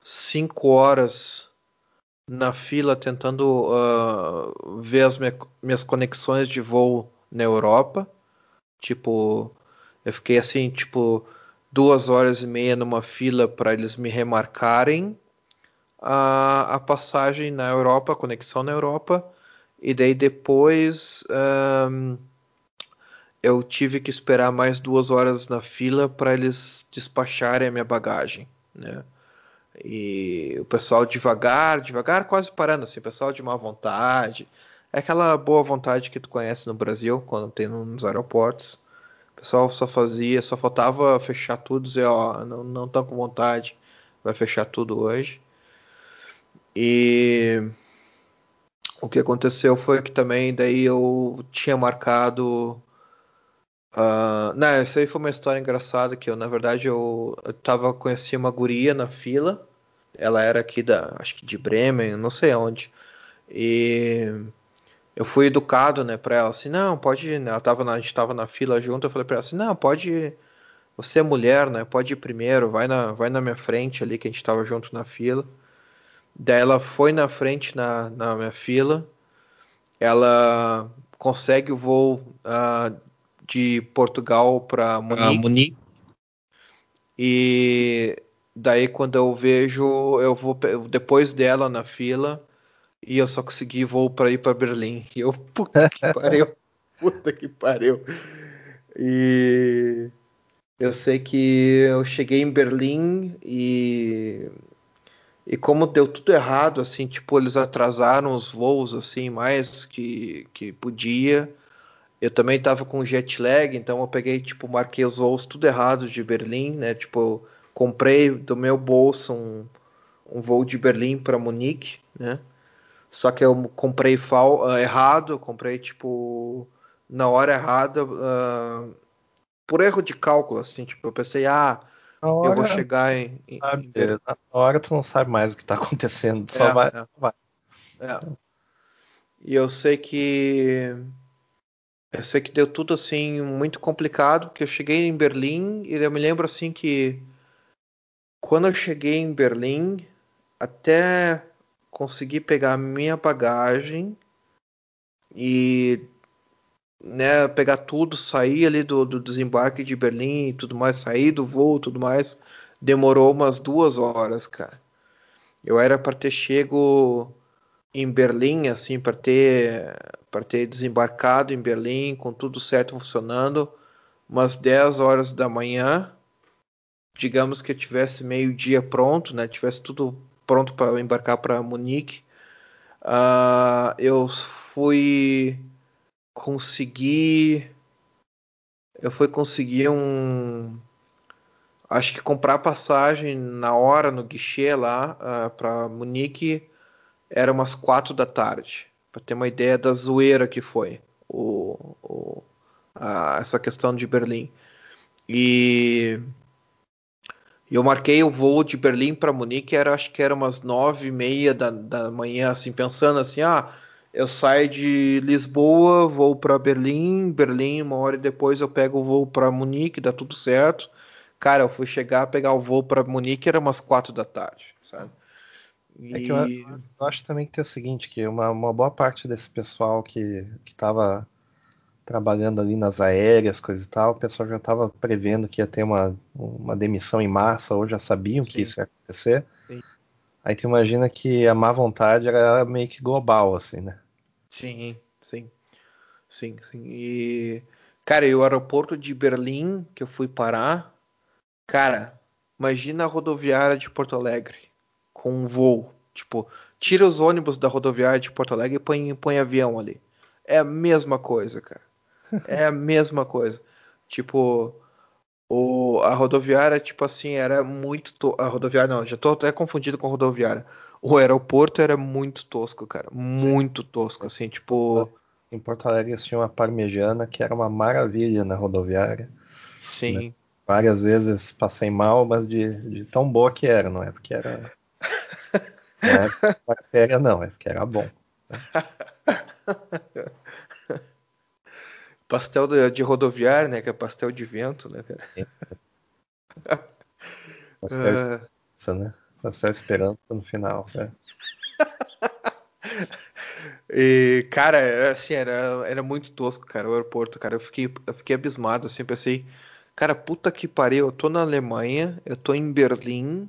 cinco horas na fila tentando uh, ver as minha, minhas conexões de voo na Europa. Tipo, eu fiquei assim, tipo, duas horas e meia numa fila para eles me remarcarem a, a, passagem na Europa, a conexão na Europa. E daí depois. Um, ah, eu tive que esperar mais duas horas na fila para eles despacharem a minha bagagem, né? E o pessoal devagar, devagar, quase parando, assim, o pessoal de má vontade. É aquela boa vontade que tu conhece no Brasil, quando tem nos aeroportos. O pessoal só fazia, só faltava fechar tudo, dizer, ó, não, não tão com vontade, vai fechar tudo hoje. E o que aconteceu foi que também daí eu tinha marcado Uh, não, essa aí foi uma história engraçada que eu, na verdade, eu, eu tava, conheci uma guria na fila. Ela era aqui da, acho que de Bremen, não sei onde. E eu fui educado, né, para ela assim, não, pode né? Ela tava na, a gente tava na fila junto, eu falei para ela assim, não, pode. Você é mulher, né? Pode ir primeiro, vai na, vai na minha frente ali que a gente tava junto na fila. Daí ela foi na frente na, na minha fila. Ela consegue o voo uh, de Portugal para Munique. Munique. E daí quando eu vejo, eu vou depois dela na fila e eu só consegui voo para ir para Berlim. E eu, puta que pariu. puta que pariu. E eu sei que eu cheguei em Berlim e e como deu tudo errado, assim, tipo, eles atrasaram os voos, assim, mais que, que podia. Eu também estava com jet lag, então eu peguei, tipo, marquei os voos tudo errado de Berlim, né? Tipo, comprei do meu bolso um, um voo de Berlim para Munique, né? Só que eu comprei fal, uh, errado, comprei, tipo, na hora errada, uh, por erro de cálculo, assim, tipo, eu pensei, ah, hora, eu vou chegar em. em, sabe, em... Na hora tu não sabe mais o que está acontecendo, só é, vai. É. vai. É. E eu sei que eu sei que deu tudo assim muito complicado, que eu cheguei em Berlim e eu me lembro assim que quando eu cheguei em Berlim, até conseguir pegar minha bagagem e né, pegar tudo, sair ali do, do desembarque de Berlim e tudo mais, sair do voo tudo mais, demorou umas duas horas, cara. Eu era para ter chego em Berlim, assim, para ter, para ter desembarcado em Berlim com tudo certo funcionando, umas 10 horas da manhã, digamos que eu tivesse meio dia pronto, né, tivesse tudo pronto para embarcar para Munique, uh, eu fui conseguir, eu fui conseguir um, acho que comprar passagem na hora no guichê lá uh, ah, para Munique. Era umas quatro da tarde, para ter uma ideia da zoeira que foi o, o a, essa questão de Berlim. E eu marquei o voo de Berlim para Munique, era, acho que era umas nove e meia da, da manhã, assim, pensando assim, ah, eu saio de Lisboa, vou para Berlim, Berlim, uma hora depois eu pego o voo para Munique, dá tudo certo. Cara, eu fui chegar, pegar o voo para Munique, era umas quatro da tarde, sabe? E... É que eu, eu, acho também que tem o seguinte, que uma, uma boa parte desse pessoal que, que tava trabalhando ali nas aéreas, coisa e tal, o pessoal já estava prevendo que ia ter uma, uma demissão em massa, ou já sabiam Sim. que isso ia acontecer. Sim. Aí tu imagina que a má vontade era meio que global, assim, né? Sim, sim. Sim, sim. E, cara, e o aeroporto de Berlim, que eu fui parar, cara, imagina a rodoviária de Porto Alegre com um voo. Tipo, tira os ônibus da rodoviária de Porto Alegre e põe, põe avião ali. É a mesma coisa, cara. É a mesma coisa. Tipo, o, a rodoviária, tipo assim, era muito. To... A rodoviária, não, já tô até confundido com a rodoviária. O aeroporto era muito tosco, cara. Muito tosco, assim, tipo. Em Porto Alegre tinha uma parmejana que era uma maravilha na rodoviária. Sim. Né? Várias vezes passei mal, mas de, de, tão boa que era, não é porque era. Não é bactéria, não, é porque era bom. Pastel de, de rodoviário, né? Que é pastel de vento, né, cara? pastel uh... isso, né? Pastel esperando no final, né? e, cara, assim, era, era muito tosco, cara, o aeroporto, cara. Eu fiquei, eu fiquei abismado, assim, pensei, cara, puta que pariu, eu tô na Alemanha, eu tô em Berlim.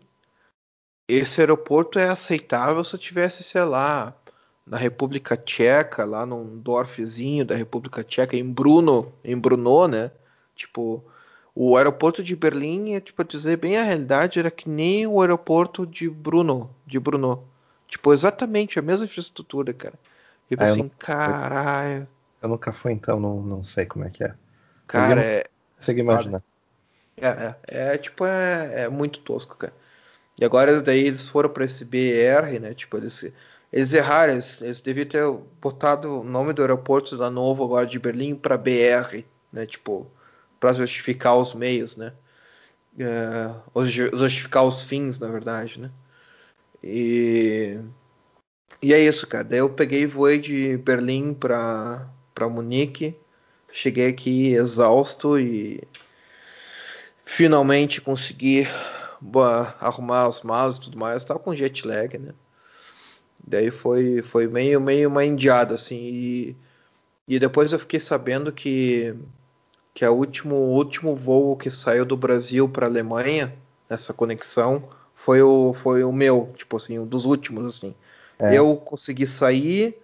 Esse aeroporto é aceitável se eu tivesse, sei lá, na República Tcheca, lá num Dorfzinho da República Tcheca, em Bruno, em Brno, né? Tipo, o aeroporto de Berlim, é, tipo, dizer bem a realidade, era que nem o aeroporto de Bruno, de Brno. Tipo, exatamente a mesma infraestrutura, cara. Tipo ah, assim, caralho. Eu nunca fui, então não, não sei como é que é. Cara, é. Consegui imaginar. É, é, é, tipo, é, é muito tosco, cara. E agora daí eles foram para esse BR, né? Tipo, eles eles erraram, eles, eles deviam ter botado o nome do aeroporto da Novo agora de Berlim para BR, né? Tipo, para justificar os meios, né? É, justificar os fins, na verdade, né? E, e é isso, cara. Daí eu peguei e voei de Berlim para Munique. Cheguei aqui exausto e finalmente consegui boa, arrumar as malas e tudo mais. Tava com jet lag, né? Daí foi, foi meio, meio uma indiada, assim. E, e depois eu fiquei sabendo que, que o último, último voo que saiu do Brasil para a Alemanha, nessa conexão, foi o, foi o meu, tipo assim, um dos últimos, assim. É. Eu consegui sair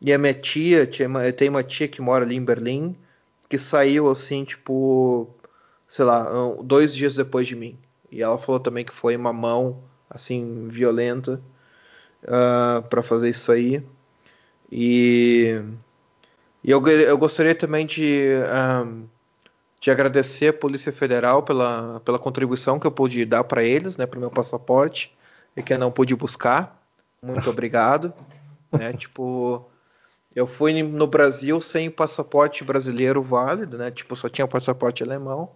e a minha tia, tia, eu tenho uma tia que mora ali em Berlim, que saiu assim, tipo, sei lá, dois dias depois de mim. E ela falou também que foi uma mão, assim, violenta uh, ah, para fazer isso aí. E, e eu, eu, gostaria também de, um, ah, de agradecer a Polícia Federal pela, pela contribuição que eu pude dar para eles, né, para meu passaporte, e que eu não pude buscar. Muito obrigado. né, tipo, eu fui no Brasil sem passaporte brasileiro válido, né? Tipo, só tinha passaporte alemão.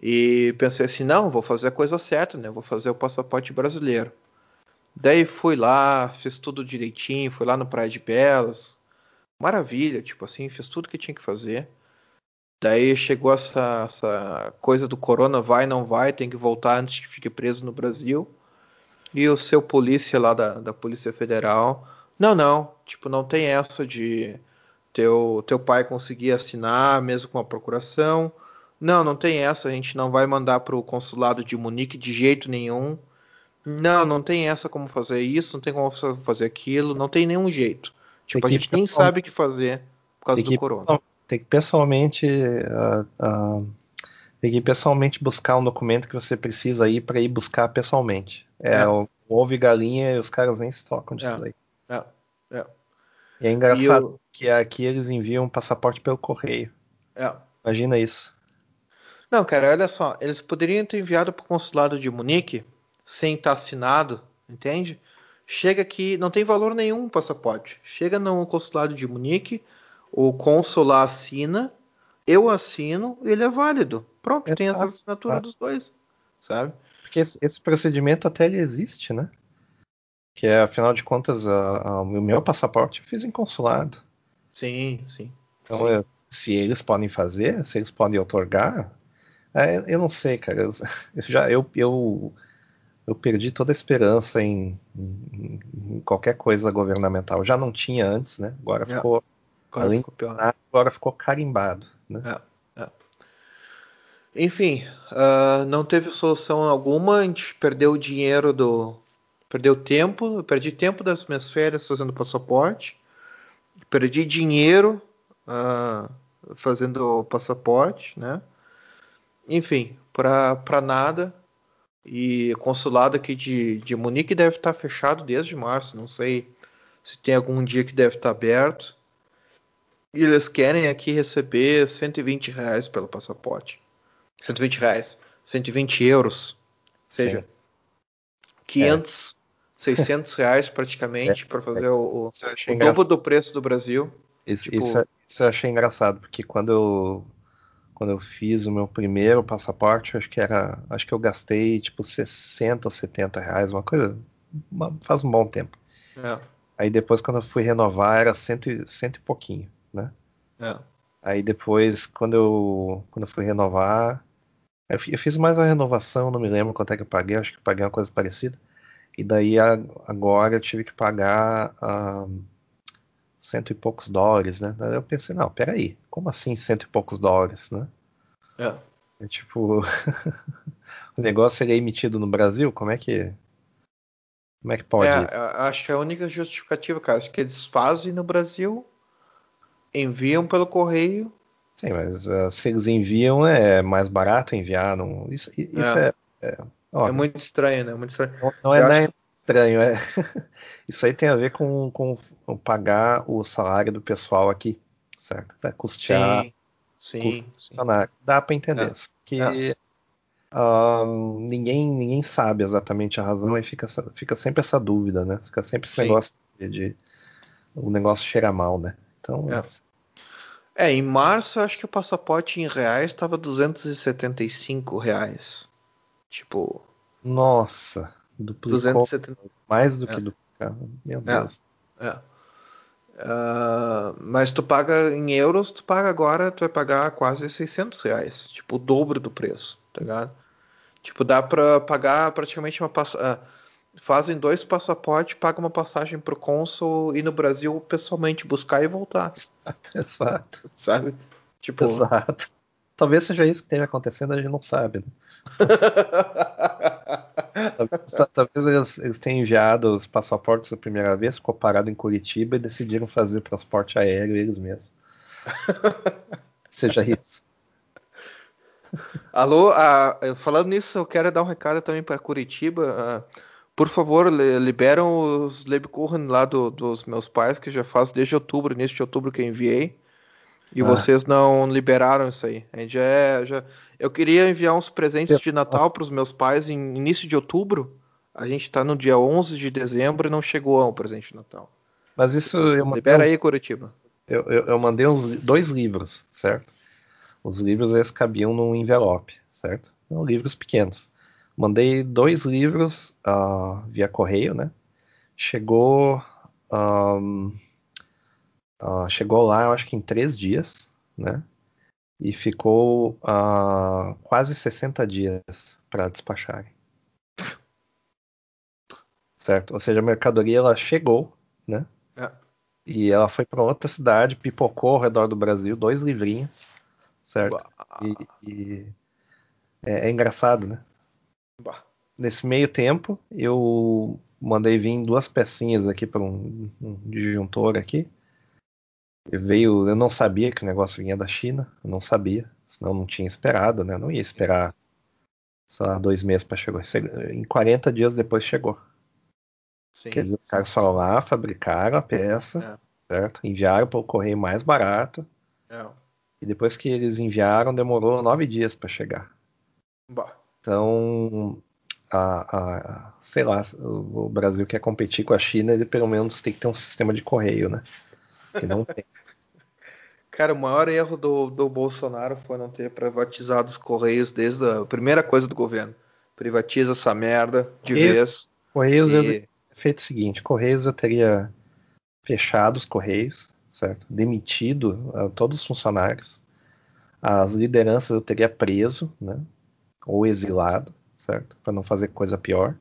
E pensei assim, não, vou fazer a coisa certa, né? Vou fazer o passaporte brasileiro. Daí fui lá, fiz tudo direitinho, fui lá no Praia de Belas. Maravilha, tipo assim, fiz tudo que tinha que fazer. Daí chegou essa, essa coisa do corona, vai, não vai, tem que voltar antes que fique preso no Brasil. E o seu polícia lá da, da Polícia Federal, não, não, tipo, não tem essa de teu, teu pai conseguir assinar mesmo com a procuração. Não, não tem essa, a gente não vai mandar para o consulado de Munique de jeito nenhum. Não, não tem essa como fazer isso, não tem como fazer aquilo, não tem nenhum jeito. Tipo, a gente nem sabe o que fazer por causa do corona. Tem que pessoalmente. Uh, uh, tem que pessoalmente buscar um documento que você precisa ir para ir buscar pessoalmente. É, é. O, ovo e galinha e os caras nem se tocam disso é. daí. É. É. E é engraçado eu... que aqui eles enviam passaporte pelo correio. É. Imagina isso. Não, cara, olha só. Eles poderiam ter enviado para o consulado de Munique sem estar tá assinado, entende? Chega aqui, não tem valor nenhum o passaporte. Chega no consulado de Munique, o cônsul lá assina, eu assino, ele é válido. Pronto, é tem essa assinatura dos dois, sabe? Porque esse, esse procedimento até ele existe, né? Que é, afinal de contas, o meu passaporte eu fiz em consulado. Sim, sim. Então, sim. Eu, se eles podem fazer, se eles podem otorgar, é, eu não sei, cara. Eu, eu já eu, eu, eu, perdi toda a esperança em, em, em, qualquer coisa governamental. Já não tinha antes, né? Agora é. ficou. Agora além ficou pior. agora ficou carimbado. Né? É, é. Enfim, uh, não teve solução alguma. A gente perdeu o dinheiro do. Perdeu tempo. Eu perdi tempo das minhas férias fazendo passaporte. Perdi dinheiro uh, fazendo passaporte, né? Enfim, para nada. E consulado aqui de, de Munique deve estar fechado desde março. Não sei se tem algum dia que deve estar aberto. E eles querem aqui receber 120 reais pelo passaporte. 120 reais. 120 euros. Ou seja, Sim. 500, é. 600 reais praticamente é. para fazer é. o, o, o dobro do preço do Brasil. Isso, tipo... isso, isso eu achei engraçado, porque quando eu quando eu fiz o meu primeiro passaporte, acho que era, acho que eu gastei tipo 60 ou 70 reais, uma coisa, uma, faz um bom tempo. É. Aí depois quando eu fui renovar era cento, cento e pouquinho, né? É. Aí depois quando eu quando eu fui renovar, eu, eu fiz mais uma renovação, não me lembro quanto é que eu paguei, acho que paguei uma coisa parecida. E daí agora eu tive que pagar um, cento e poucos dólares, né? Eu pensei, não, peraí, como assim cento e poucos dólares, né? É. é tipo, o negócio seria emitido no Brasil? Como é que. Como é que pode? É, acho que é a única justificativa, cara, acho que eles fazem no Brasil, enviam pelo correio. Sim, mas uh, se eles enviam é mais barato enviar. Não... Isso, isso é. É, é, é, muito estranho, né? Muito estranho. Não, não é nem estranho, é. Isso aí tem a ver com, com, com, pagar o salário do pessoal aqui, certo? Tá, custear. Sim, sim. sim. Dá para entender. É. Que é. Uh, ninguém, ninguém sabe exatamente a razão e fica, fica sempre essa dúvida, né? Fica sempre esse sim. negócio de, de, O negócio cheira mal, né? Então. É. é, em março acho que o passaporte em reais estava 275 reais. Tipo. Nossa. Duplicou 270... mais do é. que duplicado. Meu Deus. É. é. Uh, mas tu paga em euros, tu paga agora, tu vai pagar quase 600 reais. Tipo, o dobro do preço, tá ligado? Tipo, dá pra pagar praticamente uma passagem. Uh, fazem dois passaportes, paga uma passagem pro cônsul e no Brasil pessoalmente buscar e voltar. Exato, exato. Sabe? Tipo. Exato. Talvez seja isso que esteja acontecendo, a gente não sabe. Né? talvez, eles, eles, tenham enviado os passaportes a primeira vez, ficou parado em Curitiba e decidiram fazer transporte aéreo eles mesmos. Seja isso. Alô, uh, falando nisso, eu quero dar um recado também para Curitiba. Uh, por favor, liberam os Lebkuchen lá do, dos meus pais, que já faz desde outubro, início de outubro que eu enviei. E ah. vocês não liberaram isso aí. A gente já é, já... Eu queria enviar uns presentes de Natal para os meus pais em início de outubro. A gente está no dia 11 de dezembro e não chegou ao presente de Natal. Mas isso eu Libera uns... aí, Curitiba. Eu, eu, eu, mandei uns, dois livros, certo? Os livros esses cabiam num envelope, certo? São livros pequenos. Mandei dois livros uh, via correio, né? Chegou. Um, Uh, chegou lá, eu acho que em três dias, né? E ficou uh, quase 60 dias para despacharem. Certo? Ou seja, a mercadoria ela chegou, né? É. E ela foi para outra cidade, pipocou ao redor do Brasil, dois livrinhos, certo? E, e é, é, engraçado, né? Bah. Nesse meio tempo, eu mandei vir duas pecinhas aqui para um, um disjuntor aqui veio, eu não sabia que o negócio vinha da China, eu não sabia, senão não tinha esperado, né? Não ia esperar só dois meses para chegar. Em 40 dias depois chegou. Sim. Quer dizer, os caras foram lá, fabricaram a peça, é. certo? Enviaram para o correio mais barato. É. E depois que eles enviaram, demorou nove dias para chegar. Bah. Então, a, a, sei lá, o Brasil quer competir com a China, ele pelo menos tem que ter um sistema de correio, né? Que não tem. Cara, o maior erro do, do Bolsonaro foi não ter privatizado os Correios desde a primeira coisa do governo. Privatiza essa merda de e, vez. Correios e... é feito o seguinte: Correios eu teria fechado os Correios, certo? Demitido uh, todos os funcionários. As lideranças eu teria preso, né? Ou exilado, certo? Para não fazer coisa pior.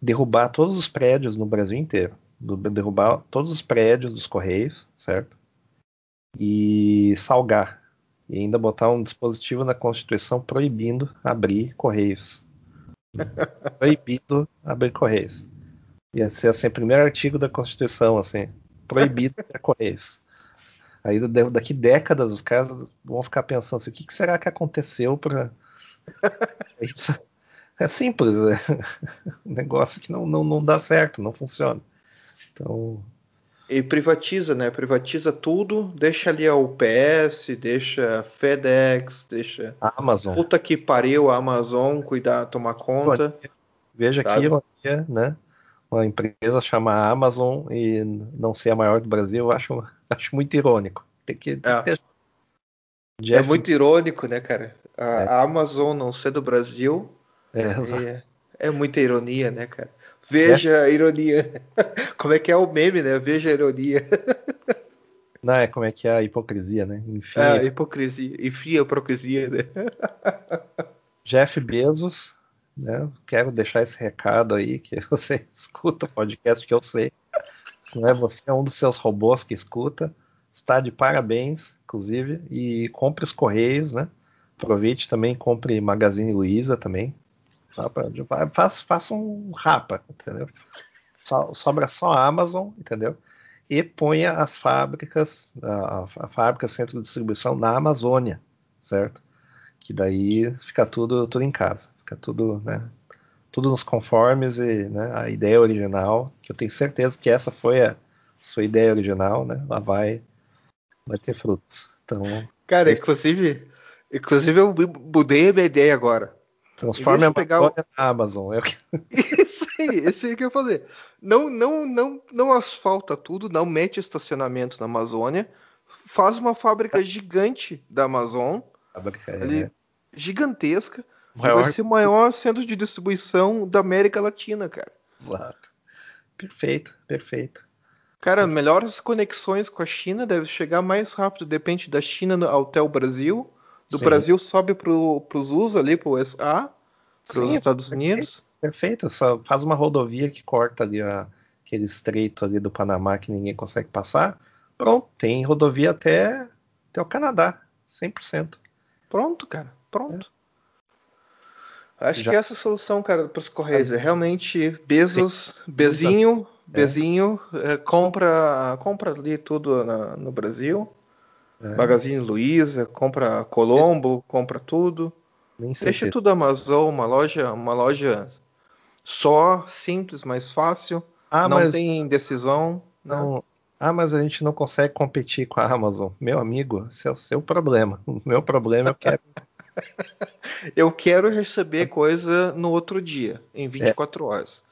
Derrubar todos os prédios no Brasil inteiro. Derrubar todos os prédios dos Correios, certo? E salgar. E ainda botar um dispositivo na Constituição proibindo abrir Correios. proibido abrir Correios. Ia ser assim, o primeiro artigo da Constituição, assim, proibido ter Correios. Aí daqui décadas os caras vão ficar pensando assim, o que, será que aconteceu para isso é simples, né? um negócio que não, não, não dá certo, não funciona. Então e privatiza, né? Privatiza tudo, deixa ali a UPS, deixa a FedEx, deixa a Amazon. Puta que pariu a Amazon cuidar, tomar conta. Veja sabe? aqui, né? uma empresa chamar Amazon e não ser a maior do Brasil, eu acho, acho muito irônico. Tem que, tem é. que ter... Jeff... é muito irônico, né, cara? A, é. Amazon não ser do Brasil é, é, é, muita ironia, né, cara? Veja é. a ironia. Como é que é o meme, né? Veja a ironia. Não, é como é que é a hipocrisia, né? Enfim. É, a hipocrisia. Enfim, a hipocrisia, né? Jeff Bezos né? Quero deixar esse recado aí que você escuta o podcast que eu sei. Se não é você, é um dos seus robôs que escuta. Está de parabéns, inclusive, e compre os correios, né? Aproveite também, compre Magazine Luiza também. Faça, faça um rapa, entendeu? So, sobra só a Amazon, entendeu? E ponha as fábricas, a, a fábrica centro de distribuição na Amazônia, certo? Que daí fica tudo, tudo em casa. Fica tudo, né? Tudo nos conformes e né, a ideia original, que eu tenho certeza que essa foi a sua ideia original, né? Ela vai, vai ter frutos. Então, cara, esse... inclusive, inclusive eu mudei a minha ideia agora. Transforme a pegar o... na Amazon. Eu... isso aí, isso aí que eu ia fazer. Não, não, não, não asfalta tudo, não mete estacionamento na Amazônia, faz uma fábrica gigante da Amazon, fábrica, ali, é. gigantesca, Maior... Vai ser o maior centro de distribuição da América Latina, cara. Exato. Perfeito, perfeito. Cara, melhores conexões com a China deve chegar mais rápido, depende da China até o Brasil. Do Sim. Brasil sobe para os USA ali, para o USA, para os Estados Unidos. Perfeito, só faz uma rodovia que corta ali a, aquele estreito ali do Panamá que ninguém consegue passar. Pronto, tem rodovia até, até o Canadá, 100%. Pronto, cara, pronto. É. Acho Já. que essa é a solução, cara, para os Correios. É realmente Bezos, Bezinho, é. Bezinho, é, compra, compra ali tudo na, no Brasil. É. Magazine Luiza, compra Colombo, compra tudo. Deixa que... tudo Amazon, uma loja, uma loja só, simples, mais fácil. Ah, não mas... tem decisão. Né? Não. Né? Ah, mas a gente não consegue competir com a Amazon. Meu amigo, esse é o seu problema. O meu problema é que eu quero receber coisa no outro dia, em 24 é. horas.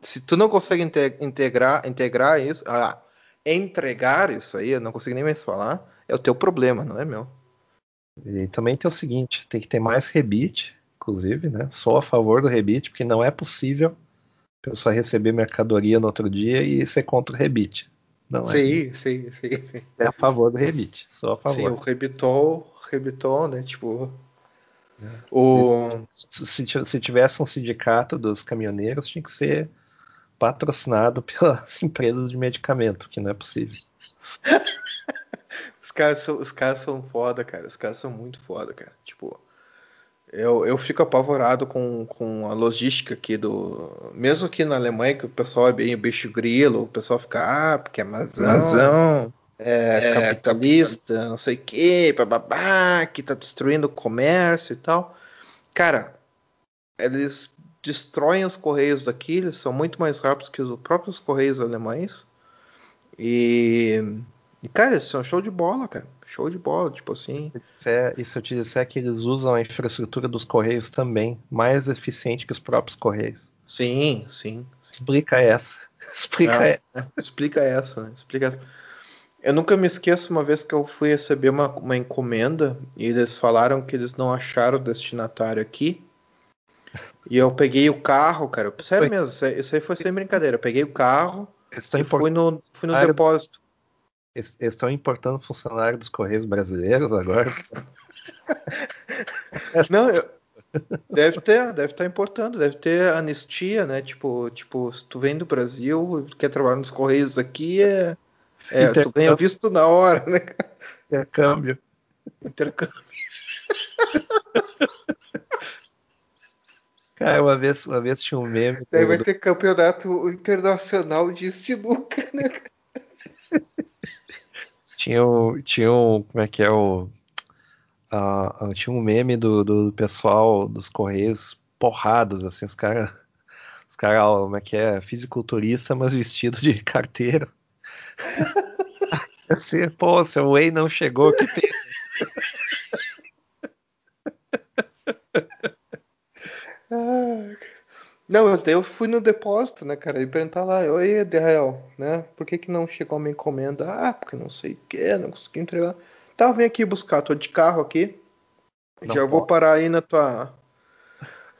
Se tu não consegue integrar, integrar isso, ah, entregar isso aí, eu não consigo nem mais falar, é o teu problema, não é meu. E também tem o seguinte, tem que ter mais rebite, inclusive, né? Sou a favor do rebite, porque não é possível a pessoa receber mercadoria no outro dia e ser contra o rebite. Não sim, é. sim, sim, sim. É a favor do rebite, sou a favor. Sim, o rebitol Rebiton, né? Tipo. É. O... Se, se, tivesse um sindicato dos caminhoneiros, tinha que ser patrocinado pelas empresas de medicamento, que não é possível. os, caras são, os caras são foda, cara. Os caras são muito foda, cara. Tipo, eu, eu fico apavorado com, com a logística aqui do. Mesmo aqui na Alemanha, que o pessoal é bem bicho grilo, o pessoal fica, ah, porque é Amazon. Amazon é, é, capitalista, não sei o que, bababá, que tá destruindo o comércio e tal. Cara, eles destroem os correios daqui, eles são muito mais rápidos que os próprios correios alemães. E, e cara, isso é um show de bola, cara. Show de bola, tipo assim. E se eu te disser que eles usam a infraestrutura dos correios também, mais eficiente que os próprios correios. Sim, sim. sim. Explica essa. Explica é, essa. É, explica essa, né? Explica essa. Eu nunca me esqueço uma vez que eu fui receber uma, uma encomenda e eles falaram que eles não acharam o destinatário aqui. E eu peguei o carro, cara. Sério foi. mesmo, isso aí foi sem brincadeira. Eu peguei o carro Estão e fui no, fui no depósito. Estão importando funcionário dos Correios brasileiros agora? Não, eu, deve ter, deve estar importando, deve ter anistia, né? Tipo, tipo, se tu vem do Brasil, quer trabalhar nos Correios aqui, é, é tu ganha visto na hora, né? Intercâmbio. Intercâmbio. Cara, uma vez, uma vez tinha um meme. Daí vai ter campeonato internacional de sinuca, né? tinha, um, tinha um. Como é que é o. Uh, tinha um meme do, do pessoal dos Correios porrados, assim, os caras. Os caras, como é que é? Fisiculturista, mas vestido de carteiro. assim, pô, seu Whey não chegou, que pena. Não, mas daí eu fui no depósito, né, cara, e perguntar lá, oi, Israel, né, por que que não chegou a minha encomenda? Ah, porque não sei o que, não consegui entregar. Tá, vem aqui buscar, tô de carro aqui, não já pode. vou parar aí na tua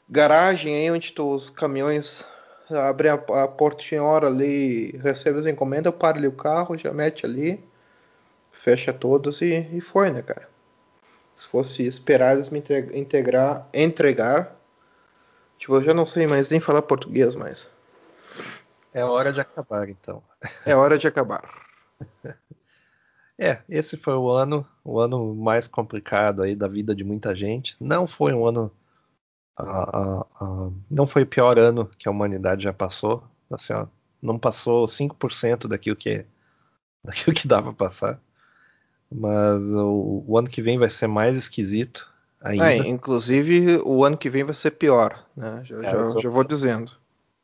garagem aí, onde tu, os caminhões abrem a, a portinha hora ali, recebe as encomendas, eu paro ali o carro, já mete ali, fecha todos e, e foi, né, cara. Se fosse esperar eles me integrar, entregar Tipo, eu já não sei mais nem falar português mais. É hora de acabar, então. É hora de acabar. é, esse foi o ano, o ano mais complicado aí da vida de muita gente. Não foi um ano, não foi o pior ano que a humanidade já passou. Assim, ó, não passou 5% daquilo que daquilo que dava para passar. Mas o, o ano que vem vai ser mais esquisito ainda. É, inclusive, o ano que vem vai ser pior, né? Já, é, já, já vou dizendo.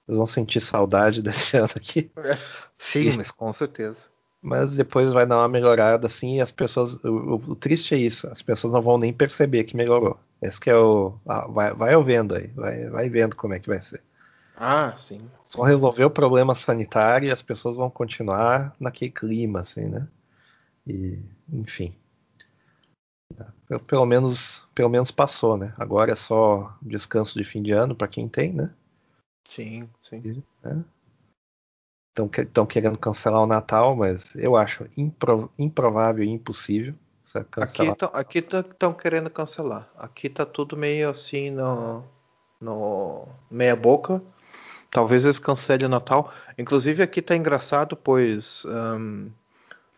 Vocês vão sentir saudade desse ano aqui. É. Sim, e... mas com certeza. Mas depois vai dar uma melhorada assim e as pessoas. O, o, triste é isso, as pessoas não vão nem perceber que melhorou. Esse que é o. Ah, vai, vai vendo aí, vai, vai vendo como é que vai ser. Ah, sim. Só resolver o problema sanitário e as pessoas vão continuar naquele clima, assim, né? E, enfim. Pelo menos, pelo menos passou, né? Agora é só descanso de fim de ano para quem tem, né? Sim, sim. Estão né? querendo cancelar o Natal, mas eu acho impro, improvável e impossível. Aqui estão querendo cancelar. Aqui tá tudo meio assim no, no meia boca. Talvez eles cancelem o Natal. Inclusive aqui tá engraçado, pois um,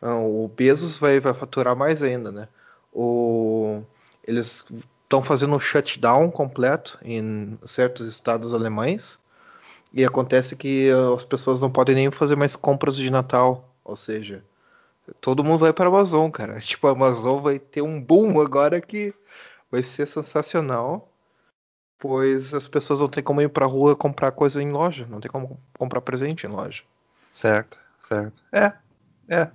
o Bezos vai, vai faturar mais ainda, né? O, eles estão fazendo um shutdown completo em certos estados alemães e acontece que as pessoas não podem nem fazer mais compras de Natal, ou seja, todo mundo vai para a Amazon, cara. Tipo, a Amazon vai ter um boom agora que vai ser sensacional, pois as pessoas não têm como ir para a rua comprar coisa em loja, não tem como comprar presente em loja. Certo, certo. É, é.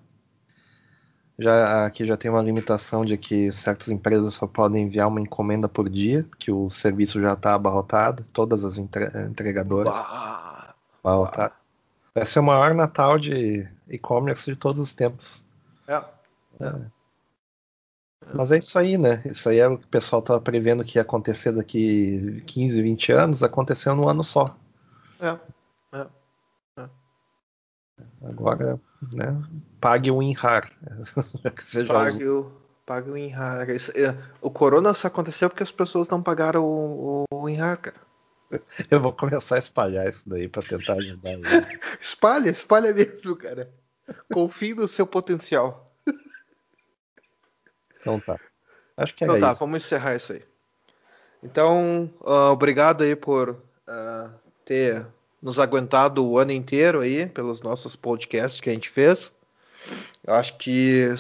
Já, aqui já tem uma limitação de que certas empresas só podem enviar uma encomenda por dia, que o serviço já está abarrotado, todas as entre, entregadoras abarrotadas. Vai ser o maior Natal de e-commerce de todos os tempos. É. é. Mas é isso aí, né? Isso aí é o que o pessoal estava prevendo que ia acontecer daqui 15, 20 anos, aconteceu num ano só. É. é. Agora, né? Pague o INRAR. pague, o, pague o INRAR. Isso, é, o Corona só aconteceu porque as pessoas não pagaram o, o INRAR, cara. Eu vou começar a espalhar isso daí para tentar ajudar. espalha, espalha mesmo, cara. Confie no seu potencial. Então tá. Acho que é então tá, isso. vamos encerrar isso aí. Então, uh, obrigado aí por uh, ter nos aguentado o ano inteiro aí pelos nossos podcasts que a gente fez. Eu acho que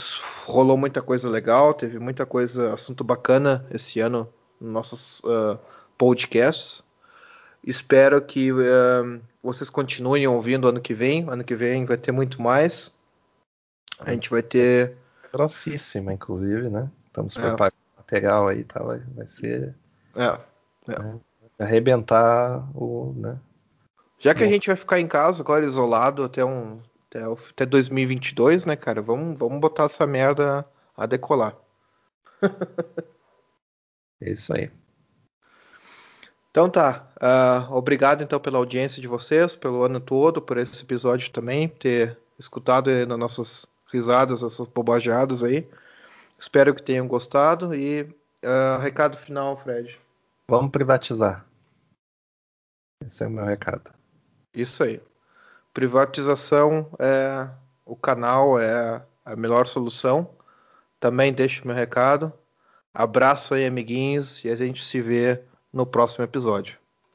rolou muita coisa legal, teve muita coisa, assunto bacana esse ano nos nossos uh, podcasts. Espero que uh, vocês continuem ouvindo ano que vem. Ano que vem vai ter muito mais. A gente vai ter. Grossíssima, inclusive, né? Estamos é. preparando material aí, tá? Vai, vai ser. É. é. Né? Arrebentar o. Né? Já que a gente vai ficar em casa agora isolado até um até, até 2022, né, cara? Vamos, vamos botar essa merda a decolar. é isso aí. Então tá. Uh, obrigado então pela audiência de vocês, pelo ano todo, por esse episódio também, ter escutado nas nossas risadas, essas bobajadas aí. Espero que tenham gostado e uh, recado final, Fred. Vamos privatizar. Esse é o meu recado. Isso aí. Privatização é o canal é a melhor solução. Também deixo meu recado. Abraço aí, amiguinhos, e a gente se vê no próximo episódio.